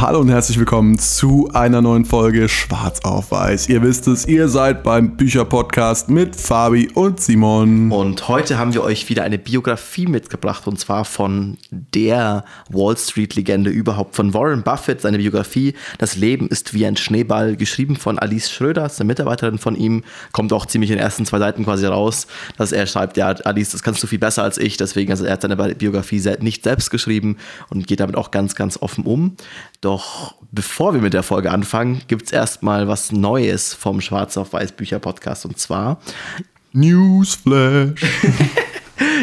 Hallo und herzlich willkommen zu einer neuen Folge Schwarz auf Weiß. Ihr wisst es, ihr seid beim Bücherpodcast mit Fabi und Simon. Und heute haben wir euch wieder eine Biografie mitgebracht und zwar von der Wall Street-Legende überhaupt, von Warren Buffett, seine Biografie. Das Leben ist wie ein Schneeball, geschrieben von Alice Schröder, eine Mitarbeiterin von ihm. Kommt auch ziemlich in den ersten zwei Seiten quasi raus, dass er schreibt, ja, Alice, das kannst du viel besser als ich. Deswegen, also er hat seine Biografie nicht selbst geschrieben und geht damit auch ganz, ganz offen um. Doch bevor wir mit der Folge anfangen, gibt es erstmal was Neues vom Schwarz auf Weiß Bücher Podcast und zwar Newsflash.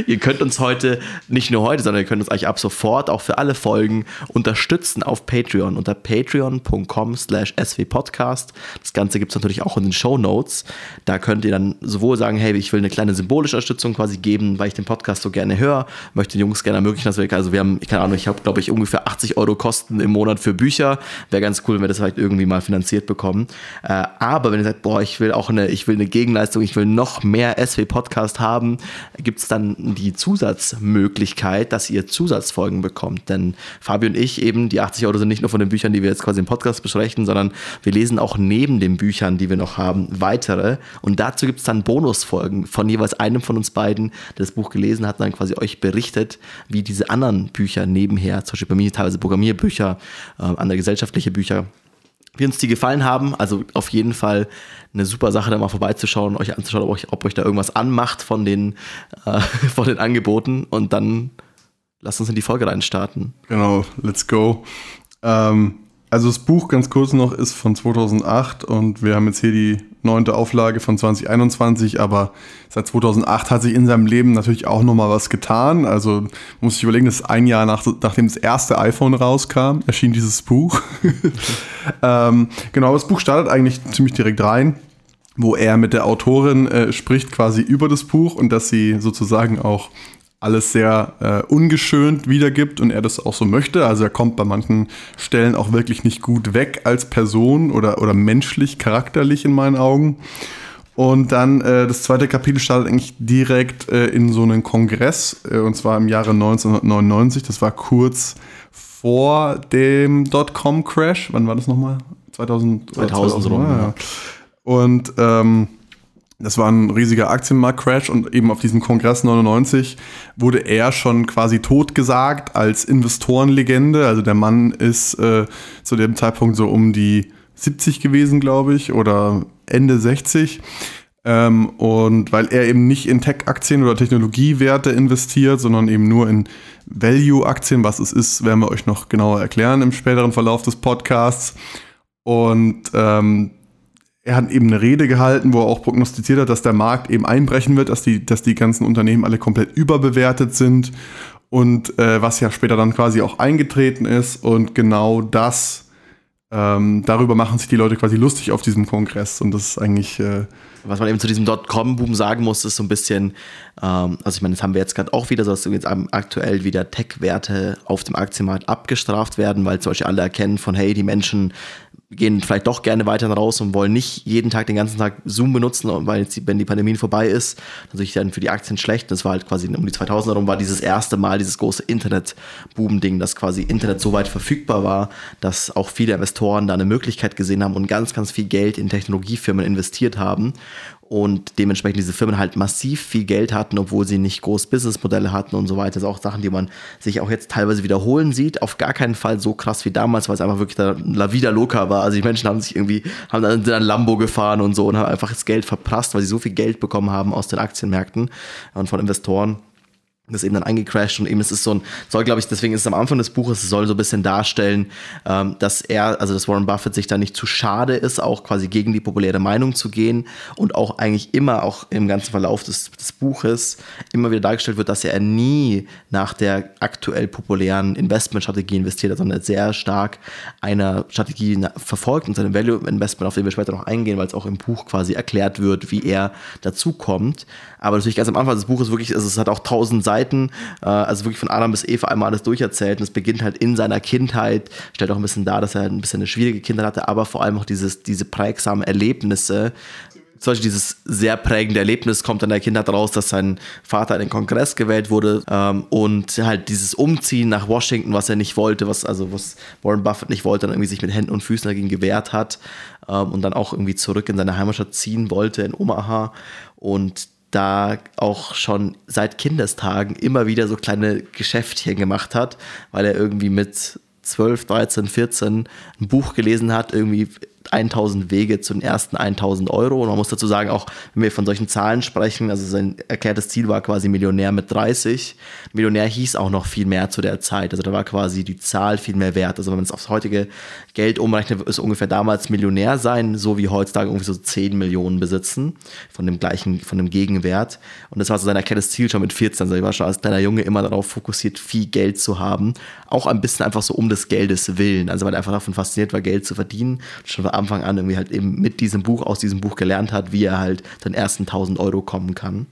ihr könnt uns heute, nicht nur heute, sondern ihr könnt uns eigentlich ab sofort auch für alle Folgen unterstützen auf Patreon unter patreon.com slash swpodcast. Das Ganze gibt es natürlich auch in den Show Notes. Da könnt ihr dann sowohl sagen, hey, ich will eine kleine symbolische Unterstützung quasi geben, weil ich den Podcast so gerne höre, möchte den Jungs gerne ermöglichen, dass wir, also wir haben, keine Ahnung, ich habe, glaube ich, ungefähr 80 Euro Kosten im Monat für Bücher. Wäre ganz cool, wenn wir das vielleicht irgendwie mal finanziert bekommen. Äh, aber wenn ihr sagt, boah, ich will auch eine, ich will eine Gegenleistung, ich will noch mehr SW Podcast haben, gibt es dann die Zusatzmöglichkeit, dass ihr Zusatzfolgen bekommt. Denn Fabio und ich eben, die 80 Euro sind nicht nur von den Büchern, die wir jetzt quasi im Podcast besprechen, sondern wir lesen auch neben den Büchern, die wir noch haben, weitere. Und dazu gibt es dann Bonusfolgen von jeweils einem von uns beiden, der das Buch gelesen hat, dann quasi euch berichtet, wie diese anderen Bücher nebenher, zum Beispiel bei mir teilweise Programmierbücher, äh, andere gesellschaftliche Bücher, wie uns die gefallen haben. Also auf jeden Fall eine super Sache, da mal vorbeizuschauen, euch anzuschauen, ob euch, ob euch da irgendwas anmacht von den, äh, von den Angeboten. Und dann lasst uns in die Folge reinstarten. Genau, let's go. Ähm, also das Buch ganz kurz noch ist von 2008 und wir haben jetzt hier die neunte Auflage von 2021, aber seit 2008 hat sich in seinem Leben natürlich auch nochmal was getan. Also muss ich überlegen, dass ein Jahr nach, nachdem das erste iPhone rauskam, erschien dieses Buch. ähm, genau, das Buch startet eigentlich ziemlich direkt rein wo er mit der Autorin äh, spricht quasi über das Buch und dass sie sozusagen auch alles sehr äh, ungeschönt wiedergibt und er das auch so möchte. Also er kommt bei manchen Stellen auch wirklich nicht gut weg als Person oder, oder menschlich, charakterlich in meinen Augen. Und dann äh, das zweite Kapitel startet eigentlich direkt äh, in so einen Kongress, äh, und zwar im Jahre 1999. Das war kurz vor dem Dotcom-Crash. Wann war das nochmal? 2000? 2000, 2000 rum, ja. Und ähm, das war ein riesiger Aktienmarkt-Crash und eben auf diesem Kongress 99 wurde er schon quasi totgesagt als Investorenlegende. Also der Mann ist äh, zu dem Zeitpunkt so um die 70 gewesen, glaube ich, oder Ende 60. Ähm, und weil er eben nicht in Tech-Aktien oder Technologiewerte investiert, sondern eben nur in Value-Aktien, was es ist, werden wir euch noch genauer erklären im späteren Verlauf des Podcasts. Und ähm, er hat eben eine Rede gehalten, wo er auch prognostiziert hat, dass der Markt eben einbrechen wird, dass die, dass die ganzen Unternehmen alle komplett überbewertet sind und äh, was ja später dann quasi auch eingetreten ist. Und genau das, ähm, darüber machen sich die Leute quasi lustig auf diesem Kongress. Und das ist eigentlich äh, was man eben zu diesem Dotcom-Boom sagen muss, ist so ein bisschen, ähm, also ich meine, das haben wir jetzt gerade auch wieder, so dass jetzt aktuell wieder Tech-Werte auf dem Aktienmarkt abgestraft werden, weil zum Beispiel alle erkennen von, hey, die Menschen gehen vielleicht doch gerne weiter raus und wollen nicht jeden Tag den ganzen Tag Zoom benutzen, weil jetzt, wenn die Pandemie vorbei ist, natürlich dann für die Aktien schlecht. Das war halt quasi um die 2000er rum, war dieses erste Mal dieses große Internet-Boom-Ding, dass quasi Internet so weit verfügbar war, dass auch viele Investoren da eine Möglichkeit gesehen haben und ganz, ganz viel Geld in Technologiefirmen investiert haben und dementsprechend diese Firmen halt massiv viel Geld hatten, obwohl sie nicht groß Businessmodelle hatten und so weiter. Das sind auch Sachen, die man sich auch jetzt teilweise wiederholen sieht. Auf gar keinen Fall so krass wie damals, weil es einfach wirklich La Vida Loca war. Also die Menschen haben sich irgendwie, haben dann, dann Lambo gefahren und so und haben einfach das Geld verprasst, weil sie so viel Geld bekommen haben aus den Aktienmärkten und von Investoren das eben dann eingecrashed und eben es ist so ein, soll glaube ich, deswegen ist es am Anfang des Buches, es soll so ein bisschen darstellen, ähm, dass er, also dass Warren Buffett sich da nicht zu schade ist, auch quasi gegen die populäre Meinung zu gehen und auch eigentlich immer, auch im ganzen Verlauf des, des Buches, immer wieder dargestellt wird, dass er nie nach der aktuell populären Investmentstrategie investiert hat, sondern sehr stark einer Strategie verfolgt und seinem Value Investment, auf den wir später noch eingehen, weil es auch im Buch quasi erklärt wird, wie er dazu kommt. Aber natürlich ganz am Anfang des Buches wirklich, also es hat auch tausend Seiten, äh, also wirklich von Adam bis Eva einmal alles durcherzählt. Und es beginnt halt in seiner Kindheit, stellt auch ein bisschen dar, dass er ein bisschen eine schwierige Kindheit hatte, aber vor allem auch dieses, diese prägsamen Erlebnisse zum Beispiel dieses sehr prägende Erlebnis kommt in der Kindheit raus, dass sein Vater in den Kongress gewählt wurde ähm, und halt dieses Umziehen nach Washington, was er nicht wollte, was also was Warren Buffett nicht wollte, dann irgendwie sich mit Händen und Füßen dagegen gewehrt hat ähm, und dann auch irgendwie zurück in seine Heimatstadt ziehen wollte in Omaha und da auch schon seit Kindestagen immer wieder so kleine Geschäftchen gemacht hat, weil er irgendwie mit 12, 13, 14 ein Buch gelesen hat, irgendwie 1000 Wege zu den ersten 1000 Euro. Und man muss dazu sagen, auch wenn wir von solchen Zahlen sprechen, also sein erklärtes Ziel war quasi Millionär mit 30. Millionär hieß auch noch viel mehr zu der Zeit. Also da war quasi die Zahl viel mehr wert. Also wenn man es aufs heutige Geld umrechnet, ist ungefähr damals Millionär sein, so wie heutzutage irgendwie so 10 Millionen besitzen von dem gleichen, von dem Gegenwert. Und das war so sein erklärtes Ziel schon mit 14. Also ich war schon als kleiner Junge immer darauf fokussiert, viel Geld zu haben. Auch ein bisschen einfach so um des Geldes willen. Also weil er einfach davon fasziniert war, Geld zu verdienen. Schon Anfang an irgendwie halt eben mit diesem Buch, aus diesem Buch gelernt hat, wie er halt den ersten 1000 Euro kommen kann.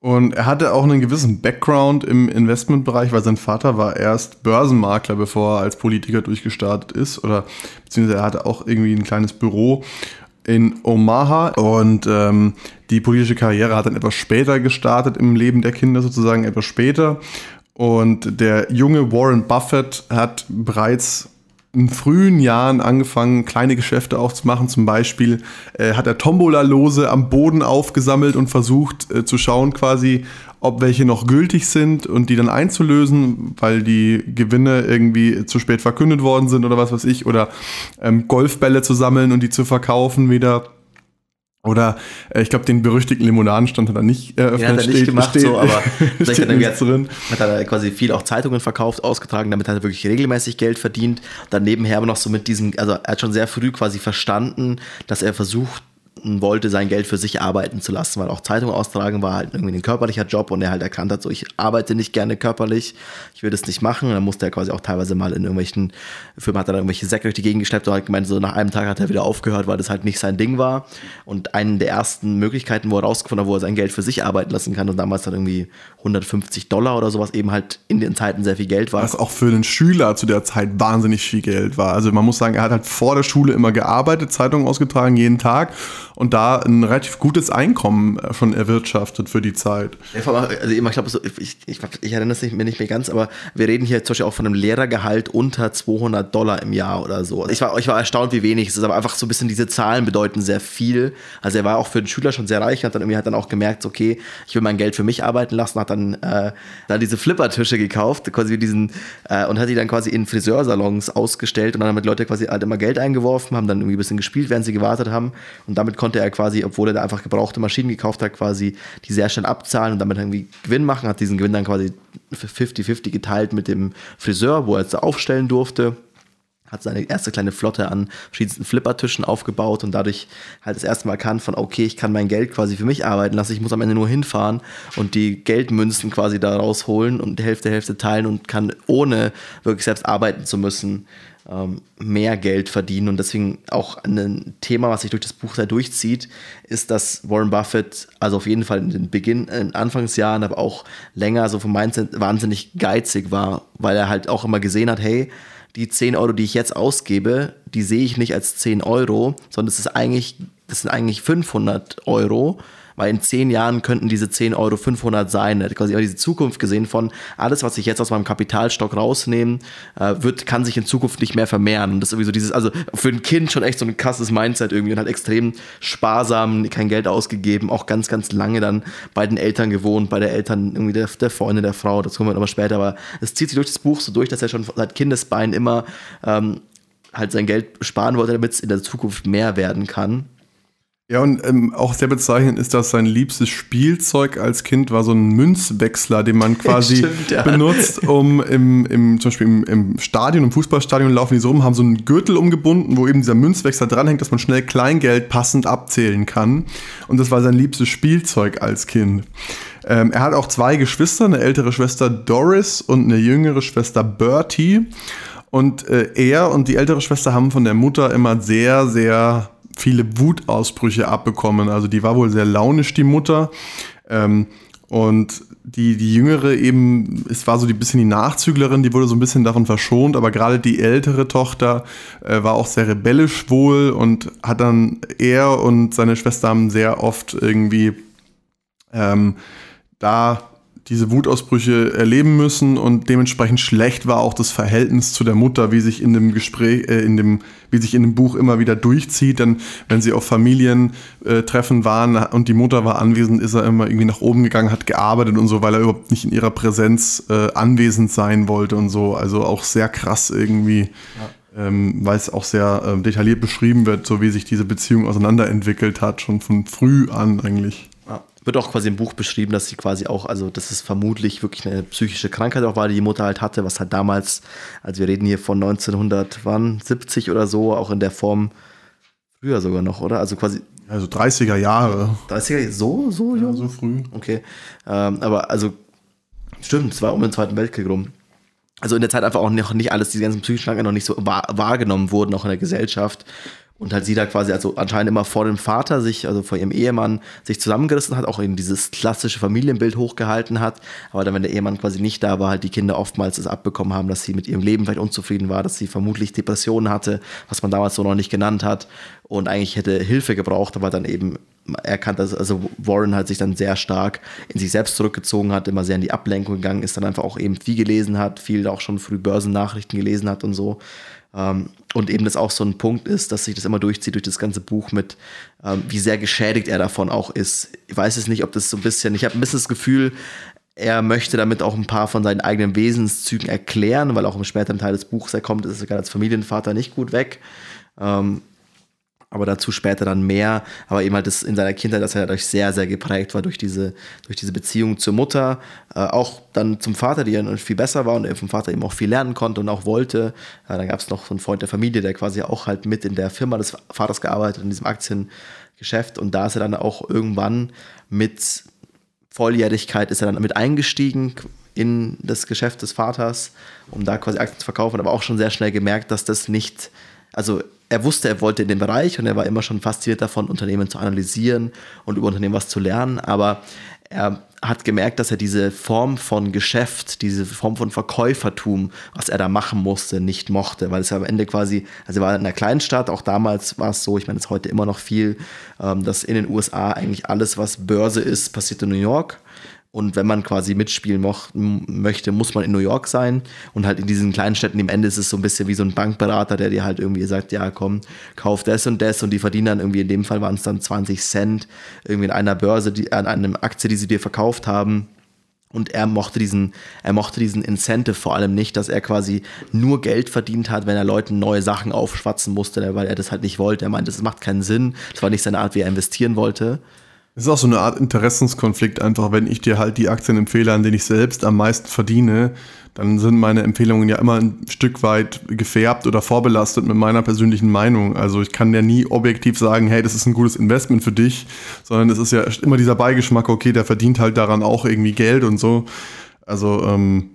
Und er hatte auch einen gewissen Background im Investmentbereich, weil sein Vater war erst Börsenmakler, bevor er als Politiker durchgestartet ist. Oder beziehungsweise er hatte auch irgendwie ein kleines Büro in Omaha und ähm, die politische Karriere hat dann etwas später gestartet im Leben der Kinder sozusagen etwas später und der junge Warren Buffett hat bereits in frühen Jahren angefangen, kleine Geschäfte aufzumachen. Zum Beispiel äh, hat er Tombola-Lose am Boden aufgesammelt und versucht äh, zu schauen quasi, ob welche noch gültig sind und die dann einzulösen, weil die Gewinne irgendwie zu spät verkündet worden sind oder was weiß ich. Oder ähm, Golfbälle zu sammeln und die zu verkaufen wieder. Oder äh, ich glaube, den berüchtigten Limonadenstand hat er nicht eröffnet. Ja, hat er nicht steht, gemacht, steht, so, aber steht hat, er drin. hat er quasi viel auch Zeitungen verkauft, ausgetragen, damit hat er wirklich regelmäßig Geld verdient. Dann nebenher aber noch so mit diesem, also er hat schon sehr früh quasi verstanden, dass er versucht, wollte, sein Geld für sich arbeiten zu lassen, weil auch Zeitung austragen war halt irgendwie ein körperlicher Job und er halt erkannt hat, so ich arbeite nicht gerne körperlich, ich will das nicht machen. Und dann musste er quasi auch teilweise mal in irgendwelchen Firmen hat er dann irgendwelche Säcke durch die Gegend geschleppt und hat gemeint, so nach einem Tag hat er wieder aufgehört, weil das halt nicht sein Ding war. Und eine der ersten Möglichkeiten, wo er rausgefunden hat, wo er sein Geld für sich arbeiten lassen kann und damals dann irgendwie 150 Dollar oder sowas eben halt in den Zeiten sehr viel Geld war. Was auch für einen Schüler zu der Zeit wahnsinnig viel Geld war. Also man muss sagen, er hat halt vor der Schule immer gearbeitet, Zeitungen ausgetragen, jeden Tag und da ein relativ gutes Einkommen äh, schon erwirtschaftet für die Zeit. Also ich glaube, ich, ich, ich, erinnere es mir nicht mehr ganz, aber wir reden hier zum Beispiel auch von einem Lehrergehalt unter 200 Dollar im Jahr oder so. Ich war, ich war erstaunt, wie wenig es ist, aber einfach so ein bisschen diese Zahlen bedeuten sehr viel. Also er war auch für den Schüler schon sehr reich, hat dann irgendwie hat dann auch gemerkt, okay, ich will mein Geld für mich arbeiten lassen, hat dann, äh, dann diese Flippertische gekauft, quasi diesen, äh, und hat die dann quasi in Friseursalons ausgestellt und dann haben die Leute quasi halt immer Geld eingeworfen, haben dann irgendwie ein bisschen gespielt, während sie gewartet haben und damit konnte er quasi, obwohl er da einfach gebrauchte Maschinen gekauft hat, quasi die sehr schnell abzahlen und damit irgendwie Gewinn machen, hat diesen Gewinn dann quasi 50-50 geteilt mit dem Friseur, wo er jetzt aufstellen durfte. Hat seine erste kleine Flotte an verschiedensten Flippertischen aufgebaut und dadurch halt das erste Mal erkannt von, okay, ich kann mein Geld quasi für mich arbeiten lassen, ich muss am Ende nur hinfahren und die Geldmünzen quasi da rausholen und die Hälfte, Hälfte teilen und kann ohne wirklich selbst arbeiten zu müssen, mehr Geld verdienen. Und deswegen auch ein Thema, was sich durch das Buch da durchzieht, ist, dass Warren Buffett, also auf jeden Fall in den Beginn, in Anfangsjahren, aber auch länger so vom Mindset wahnsinnig geizig war, weil er halt auch immer gesehen hat, hey, die 10 Euro, die ich jetzt ausgebe, die sehe ich nicht als 10 Euro, sondern das ist eigentlich, das sind eigentlich 500 Euro weil in zehn Jahren könnten diese 10 Euro 500 sein. Er hat quasi immer diese Zukunft gesehen von alles, was ich jetzt aus meinem Kapitalstock rausnehme, äh, wird, kann sich in Zukunft nicht mehr vermehren. Und das ist irgendwie so dieses, also für ein Kind schon echt so ein krasses Mindset irgendwie und halt extrem sparsam, kein Geld ausgegeben, auch ganz, ganz lange dann bei den Eltern gewohnt, bei der Eltern irgendwie der, der Freunde der Frau, das kommen wir nochmal später, aber es zieht sich durch das Buch so durch, dass er schon seit Kindesbeinen immer ähm, halt sein Geld sparen wollte, damit es in der Zukunft mehr werden kann. Ja, und ähm, auch sehr bezeichnend ist, dass sein liebstes Spielzeug als Kind war so ein Münzwechsler, den man quasi Stimmt, ja. benutzt, um im, im, zum Beispiel im, im Stadion, im Fußballstadion laufen die so rum, haben so einen Gürtel umgebunden, wo eben dieser Münzwechsler dranhängt, dass man schnell Kleingeld passend abzählen kann. Und das war sein liebstes Spielzeug als Kind. Ähm, er hat auch zwei Geschwister, eine ältere Schwester Doris und eine jüngere Schwester Bertie. Und äh, er und die ältere Schwester haben von der Mutter immer sehr, sehr viele Wutausbrüche abbekommen. Also die war wohl sehr launisch, die Mutter. Ähm, Und die, die jüngere eben, es war so ein bisschen die Nachzüglerin, die wurde so ein bisschen davon verschont, aber gerade die ältere Tochter äh, war auch sehr rebellisch wohl und hat dann er und seine Schwester haben sehr oft irgendwie ähm, da diese Wutausbrüche erleben müssen und dementsprechend schlecht war auch das Verhältnis zu der Mutter, wie sich in dem Gespräch, äh, in dem, wie sich in dem Buch immer wieder durchzieht. Denn wenn sie auf Familientreffen waren und die Mutter war anwesend, ist er immer irgendwie nach oben gegangen, hat gearbeitet und so, weil er überhaupt nicht in ihrer Präsenz äh, anwesend sein wollte und so. Also auch sehr krass irgendwie. Ja. Ähm, weil es auch sehr äh, detailliert beschrieben wird, so wie sich diese Beziehung auseinanderentwickelt hat, schon von früh an eigentlich wird auch quasi im Buch beschrieben, dass sie quasi auch, also dass es vermutlich wirklich eine psychische Krankheit auch war, die die Mutter halt hatte, was halt damals, also wir reden hier von 1970 oder so, auch in der Form früher sogar noch, oder? Also quasi. Also 30er Jahre. 30er, so, so jung? Ja, so früh. Okay. Ähm, aber also, stimmt, es war um den Zweiten Weltkrieg rum. Also in der Zeit einfach auch noch nicht alles, diese ganzen psychischen Krankheiten noch nicht so wahr, wahrgenommen wurden, auch in der Gesellschaft. Und halt sie da quasi also anscheinend immer vor dem Vater sich, also vor ihrem Ehemann, sich zusammengerissen hat, auch eben dieses klassische Familienbild hochgehalten hat. Aber dann, wenn der Ehemann quasi nicht da war, halt die Kinder oftmals es abbekommen haben, dass sie mit ihrem Leben vielleicht unzufrieden war, dass sie vermutlich Depressionen hatte, was man damals so noch nicht genannt hat und eigentlich hätte Hilfe gebraucht, aber dann eben erkannt, dass also Warren halt sich dann sehr stark in sich selbst zurückgezogen hat, immer sehr in die Ablenkung gegangen ist, dann einfach auch eben viel gelesen hat, viel auch schon früh Börsennachrichten gelesen hat und so. Ähm, und eben das auch so ein Punkt ist, dass sich das immer durchzieht durch das ganze Buch mit, ähm, wie sehr geschädigt er davon auch ist. Ich weiß es nicht, ob das so ein bisschen, ich habe ein bisschen das Gefühl, er möchte damit auch ein paar von seinen eigenen Wesenszügen erklären, weil auch im späteren Teil des Buchs er kommt, ist er gerade als Familienvater nicht gut weg. Ähm, aber dazu später dann mehr. Aber eben halt das in seiner Kindheit, dass er dadurch sehr, sehr geprägt war durch diese, durch diese Beziehung zur Mutter, äh, auch dann zum Vater, die ja viel besser war und er vom Vater eben auch viel lernen konnte und auch wollte. Äh, dann gab es noch so einen Freund der Familie, der quasi auch halt mit in der Firma des Vaters gearbeitet, in diesem Aktiengeschäft. Und da ist er dann auch irgendwann mit Volljährigkeit ist er dann mit eingestiegen in das Geschäft des Vaters, um da quasi Aktien zu verkaufen, aber auch schon sehr schnell gemerkt, dass das nicht, also er wusste, er wollte in den Bereich und er war immer schon fasziniert davon, Unternehmen zu analysieren und über Unternehmen was zu lernen, aber er hat gemerkt, dass er diese Form von Geschäft, diese Form von Verkäufertum, was er da machen musste, nicht mochte, weil es am Ende quasi, also er war in einer Kleinstadt, auch damals war es so, ich meine, es ist heute immer noch viel, ähm, dass in den USA eigentlich alles, was Börse ist, passiert in New York. Und wenn man quasi mitspielen möchte, muss man in New York sein. Und halt in diesen kleinen Städten, im Ende ist es so ein bisschen wie so ein Bankberater, der dir halt irgendwie sagt, ja komm, kauf das und das. Und die verdienen dann irgendwie, in dem Fall waren es dann 20 Cent, irgendwie in einer Börse, die, an einer Aktie, die sie dir verkauft haben. Und er mochte diesen, er mochte diesen Incentive vor allem nicht, dass er quasi nur Geld verdient hat, wenn er Leuten neue Sachen aufschwatzen musste, weil er das halt nicht wollte. Er meinte, das macht keinen Sinn. Das war nicht seine Art, wie er investieren wollte. Es ist auch so eine Art Interessenskonflikt, einfach wenn ich dir halt die Aktien empfehle, an denen ich selbst am meisten verdiene, dann sind meine Empfehlungen ja immer ein Stück weit gefärbt oder vorbelastet mit meiner persönlichen Meinung. Also ich kann ja nie objektiv sagen, hey, das ist ein gutes Investment für dich, sondern es ist ja immer dieser Beigeschmack, okay, der verdient halt daran auch irgendwie Geld und so. Also ähm,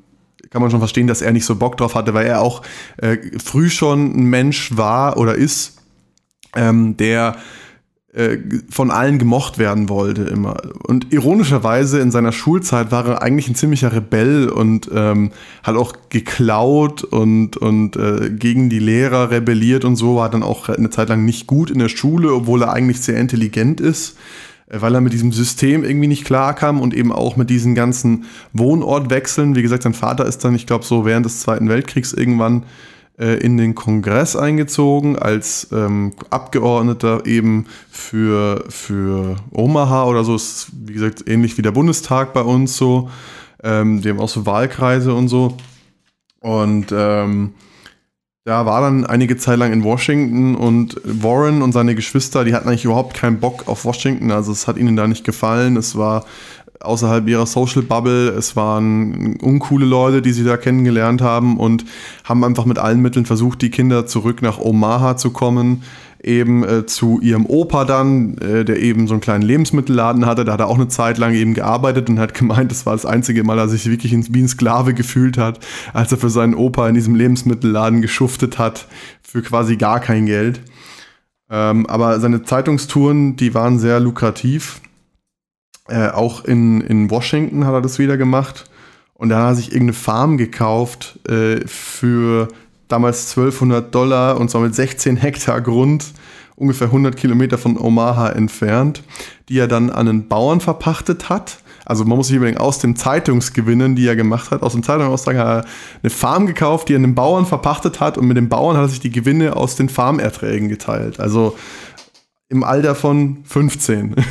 kann man schon verstehen, dass er nicht so Bock drauf hatte, weil er auch äh, früh schon ein Mensch war oder ist, ähm, der äh, von allen gemocht werden wollte immer. Und ironischerweise in seiner Schulzeit war er eigentlich ein ziemlicher Rebell und ähm, hat auch geklaut und, und äh, gegen die Lehrer rebelliert und so, war dann auch eine Zeit lang nicht gut in der Schule, obwohl er eigentlich sehr intelligent ist äh, weil er mit diesem System irgendwie nicht klarkam und eben auch mit diesen ganzen Wohnortwechseln. Wie gesagt, sein Vater ist dann, ich glaube, so während des Zweiten Weltkriegs irgendwann in den Kongress eingezogen als ähm, Abgeordneter eben für, für Omaha oder so. Ist, wie gesagt, ähnlich wie der Bundestag bei uns so. Ähm, die haben auch so Wahlkreise und so. Und ähm, da war dann einige Zeit lang in Washington und Warren und seine Geschwister, die hatten eigentlich überhaupt keinen Bock auf Washington. Also es hat ihnen da nicht gefallen. Es war außerhalb ihrer Social Bubble. Es waren uncoole Leute, die sie da kennengelernt haben und haben einfach mit allen Mitteln versucht, die Kinder zurück nach Omaha zu kommen. Eben äh, zu ihrem Opa dann, äh, der eben so einen kleinen Lebensmittelladen hatte. Da hat er auch eine Zeit lang eben gearbeitet und hat gemeint, das war das einzige Mal, dass er sich wirklich wie ein Sklave gefühlt hat, als er für seinen Opa in diesem Lebensmittelladen geschuftet hat, für quasi gar kein Geld. Ähm, aber seine Zeitungstouren, die waren sehr lukrativ Äh, auch in, in Washington hat er das wieder gemacht. Und da hat er sich irgendeine Farm gekauft äh, für damals 1200 Dollar und zwar mit 16 Hektar Grund, ungefähr 100 Kilometer von Omaha entfernt, die er dann an einen Bauern verpachtet hat. Also man muss sich überlegen, aus den Zeitungsgewinnen, die er gemacht hat, aus dem Zeitungsaustrag hat er eine Farm gekauft, die er einem Bauern verpachtet hat und mit dem Bauern hat er sich die Gewinne aus den Farmerträgen geteilt. Also im Alter von 15.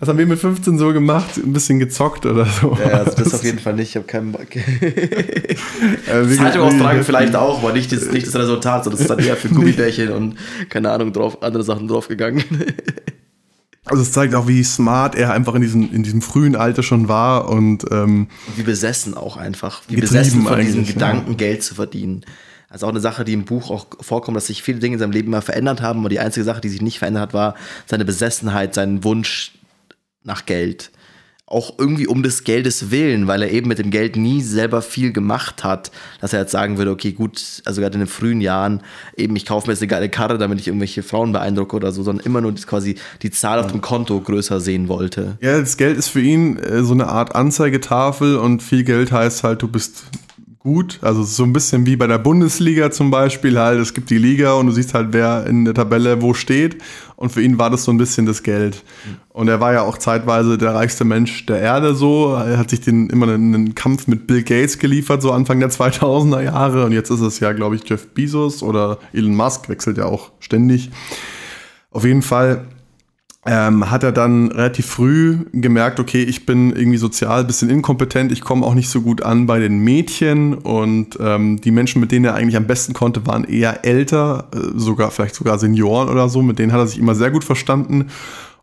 Was haben wir mit 15 so gemacht? Ein bisschen gezockt oder so? Ja, also das auf jeden Fall nicht. Ich habe keinen Bock. äh, Zeitung austragen vielleicht auch, aber nicht das, nicht das Resultat, das ist dann eher für Gummibärchen und keine Ahnung, drauf, andere Sachen draufgegangen. Also es zeigt auch, wie smart er einfach in diesem, in diesem frühen Alter schon war und ähm, wie besessen auch einfach. Wie besessen von diesem Gedanken, ja. Geld zu verdienen. Also auch eine Sache, die im Buch auch vorkommt, dass sich viele Dinge in seinem Leben mal verändert haben, aber die einzige Sache, die sich nicht verändert hat, war seine Besessenheit, sein Wunsch nach Geld. Auch irgendwie um des Geldes willen, weil er eben mit dem Geld nie selber viel gemacht hat, dass er jetzt sagen würde, okay, gut, also gerade in den frühen Jahren, eben ich kaufe mir jetzt eine geile Karre, damit ich irgendwelche Frauen beeindrucke oder so, sondern immer nur quasi die Zahl auf dem Konto größer sehen wollte. Ja, das Geld ist für ihn äh, so eine Art Anzeigetafel und viel Geld heißt halt, du bist gut. Also so ein bisschen wie bei der Bundesliga zum Beispiel halt. Es gibt die Liga und du siehst halt, wer in der Tabelle wo steht. Und für ihn war das so ein bisschen das Geld. Und er war ja auch zeitweise der reichste Mensch der Erde so. Er hat sich den, immer einen, Kampf mit Bill Gates geliefert, so Anfang der 2000er Jahre. Und jetzt ist es ja, glaube ich, Jeff Bezos oder Elon Musk, wechselt ja auch ständig. Auf jeden Fall ähm, hat er dann relativ früh gemerkt, okay, ich bin irgendwie sozial ein bisschen inkompetent, ich komme auch nicht so gut an bei den Mädchen und ähm, die Menschen, mit denen er eigentlich am besten konnte, waren eher älter, äh, sogar vielleicht sogar Senioren oder so, mit denen hat er sich immer sehr gut verstanden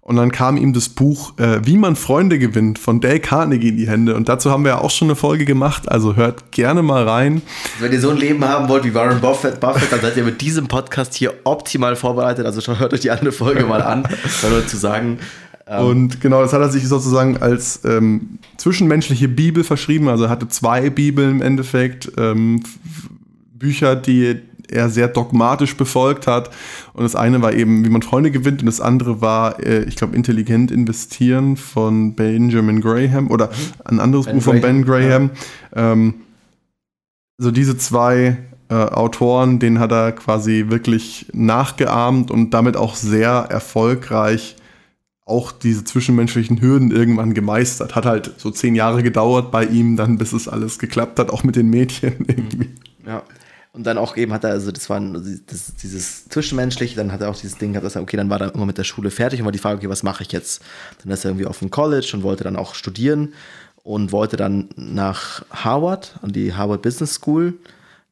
und dann kam ihm das Buch äh, Wie man Freunde gewinnt von Dale Carnegie in die Hände. Und dazu haben wir ja auch schon eine Folge gemacht. Also hört gerne mal rein. Wenn ihr so ein Leben haben wollt wie Warren Buffett, Buffett dann seid ihr mit diesem Podcast hier optimal vorbereitet. Also hört euch die andere Folge mal an, nur zu sagen. Ähm, und genau, das hat er sich sozusagen als ähm, zwischenmenschliche Bibel verschrieben. Also er hatte zwei Bibeln im Endeffekt. Ähm, Bücher, die er sehr dogmatisch befolgt hat. Und das eine war eben, wie man Freunde gewinnt, und das andere war, äh, ich glaube, intelligent investieren von Benjamin Graham oder ein anderes ben Buch von Ben Graham. Ja. Ähm, so diese zwei äh, Autoren, denen hat er quasi wirklich nachgeahmt und damit auch sehr erfolgreich auch diese zwischenmenschlichen Hürden irgendwann gemeistert. Hat halt so zehn Jahre gedauert bei ihm, dann bis es alles geklappt hat, auch mit den Mädchen irgendwie. Ja. Und dann auch eben hat er, also das war das, dieses Zwischenmenschliche, dann hat er auch dieses Ding dass er, okay, dann war er immer mit der Schule fertig und war die Frage, okay, was mache ich jetzt? Dann ist er irgendwie auf dem College und wollte dann auch studieren und wollte dann nach Harvard, an die Harvard Business School,